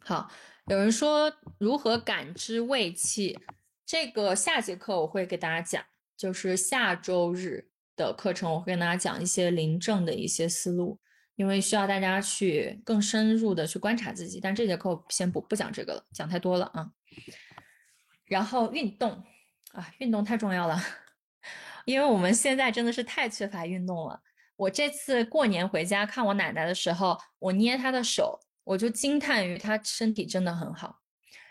好，有人说如何感知胃气？这个下节课我会给大家讲，就是下周日的课程，我会跟大家讲一些临证的一些思路，因为需要大家去更深入的去观察自己。但这节课先不不讲这个了，讲太多了啊。然后运动啊，运动太重要了，因为我们现在真的是太缺乏运动了。我这次过年回家看我奶奶的时候，我捏她的手，我就惊叹于她身体真的很好。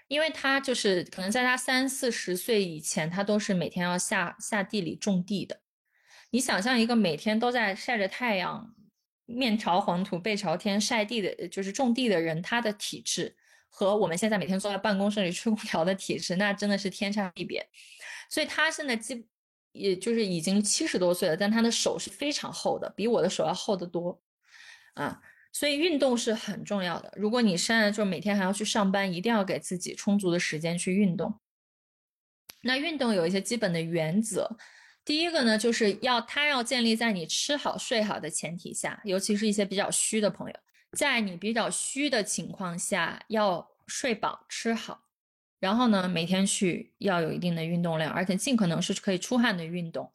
因为他就是可能在他三四十岁以前，他都是每天要下下地里种地的。你想象一个每天都在晒着太阳、面朝黄土背朝天晒地的，就是种地的人，他的体质和我们现在每天坐在办公室里吹空调的体质，那真的是天差地别。所以他现在基也就是已经七十多岁了，但他的手是非常厚的，比我的手要厚得多啊。所以运动是很重要的。如果你现在就是每天还要去上班，一定要给自己充足的时间去运动。那运动有一些基本的原则，第一个呢，就是要它要建立在你吃好睡好的前提下，尤其是一些比较虚的朋友，在你比较虚的情况下，要睡饱吃好，然后呢，每天去要有一定的运动量，而且尽可能是可以出汗的运动。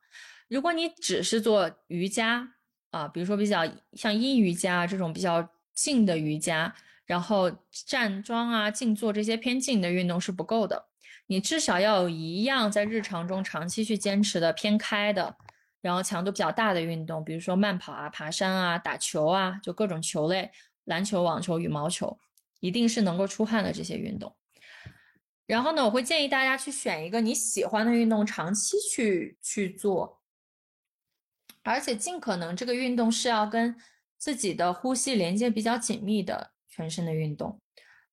如果你只是做瑜伽，啊，比如说比较像阴瑜伽这种比较静的瑜伽，然后站桩啊、静坐这些偏静的运动是不够的。你至少要有一样在日常中长期去坚持的偏开的，然后强度比较大的运动，比如说慢跑啊、爬山啊、打球啊，就各种球类，篮球、网球、羽毛球，一定是能够出汗的这些运动。然后呢，我会建议大家去选一个你喜欢的运动，长期去去做。而且尽可能这个运动是要跟自己的呼吸连接比较紧密的全身的运动，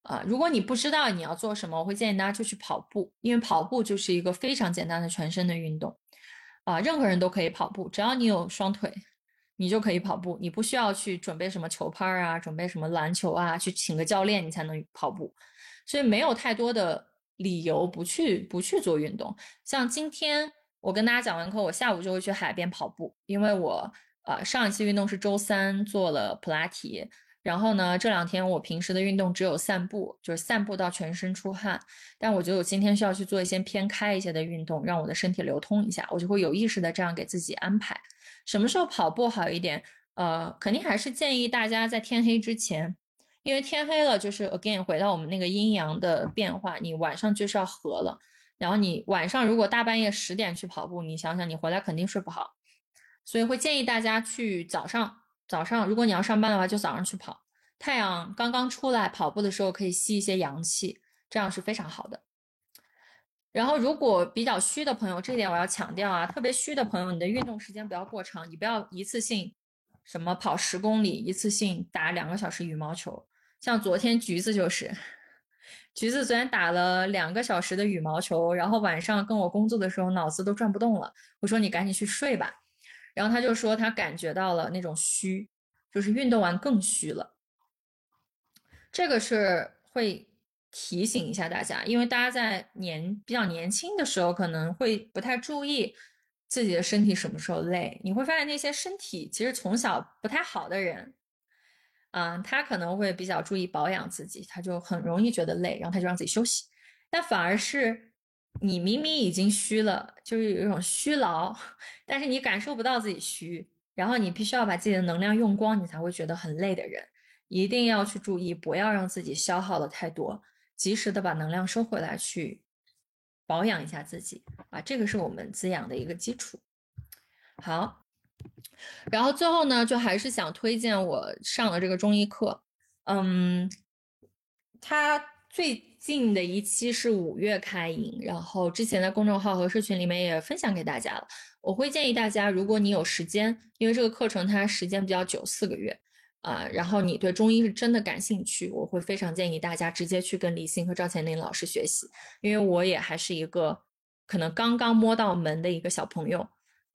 啊，如果你不知道你要做什么，我会建议大家就去跑步，因为跑步就是一个非常简单的全身的运动，啊，任何人都可以跑步，只要你有双腿，你就可以跑步，你不需要去准备什么球拍啊，准备什么篮球啊，去请个教练你才能跑步，所以没有太多的理由不去不去做运动，像今天。我跟大家讲完课，我下午就会去海边跑步，因为我呃上一次运动是周三做了普拉提，然后呢这两天我平时的运动只有散步，就是散步到全身出汗。但我觉得我今天需要去做一些偏开一些的运动，让我的身体流通一下，我就会有意识的这样给自己安排。什么时候跑步好一点？呃，肯定还是建议大家在天黑之前，因为天黑了就是 again 回到我们那个阴阳的变化，你晚上就是要合了。然后你晚上如果大半夜十点去跑步，你想想你回来肯定睡不好，所以会建议大家去早上。早上如果你要上班的话，就早上去跑，太阳刚刚出来跑步的时候可以吸一些阳气，这样是非常好的。然后如果比较虚的朋友，这点我要强调啊，特别虚的朋友，你的运动时间不要过长，你不要一次性什么跑十公里，一次性打两个小时羽毛球，像昨天橘子就是。橘子昨天打了两个小时的羽毛球，然后晚上跟我工作的时候脑子都转不动了。我说你赶紧去睡吧，然后他就说他感觉到了那种虚，就是运动完更虚了。这个是会提醒一下大家，因为大家在年比较年轻的时候可能会不太注意自己的身体什么时候累，你会发现那些身体其实从小不太好的人。啊，他可能会比较注意保养自己，他就很容易觉得累，然后他就让自己休息。但反而是你明明已经虚了，就是有一种虚劳，但是你感受不到自己虚，然后你必须要把自己的能量用光，你才会觉得很累的人，一定要去注意，不要让自己消耗的太多，及时的把能量收回来，去保养一下自己啊，这个是我们滋养的一个基础。好。然后最后呢，就还是想推荐我上的这个中医课，嗯，他最近的一期是五月开营，然后之前在公众号和社群里面也分享给大家了。我会建议大家，如果你有时间，因为这个课程它时间比较久，四个月，啊，然后你对中医是真的感兴趣，我会非常建议大家直接去跟李欣和赵乾林老师学习，因为我也还是一个可能刚刚摸到门的一个小朋友。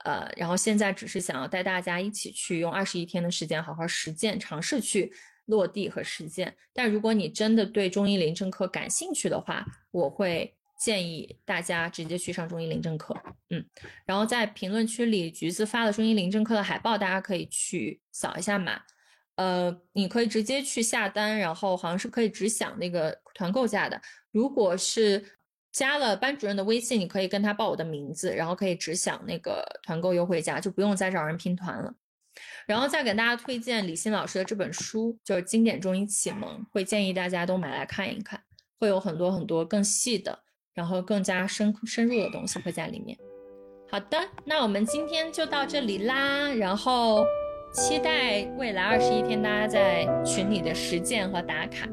呃，然后现在只是想要带大家一起去用二十一天的时间好好实践，尝试去落地和实践。但如果你真的对中医临证课感兴趣的话，我会建议大家直接去上中医临证课。嗯，然后在评论区里，橘子发了中医临证课的海报，大家可以去扫一下码。呃，你可以直接去下单，然后好像是可以只享那个团购价的。如果是加了班主任的微信，你可以跟他报我的名字，然后可以只享那个团购优惠价，就不用再找人拼团了。然后再给大家推荐李欣老师的这本书，就是《经典中医启蒙》，会建议大家都买来看一看，会有很多很多更细的，然后更加深深入的东西会在里面。好的，那我们今天就到这里啦，然后期待未来二十一天大家在群里的实践和打卡。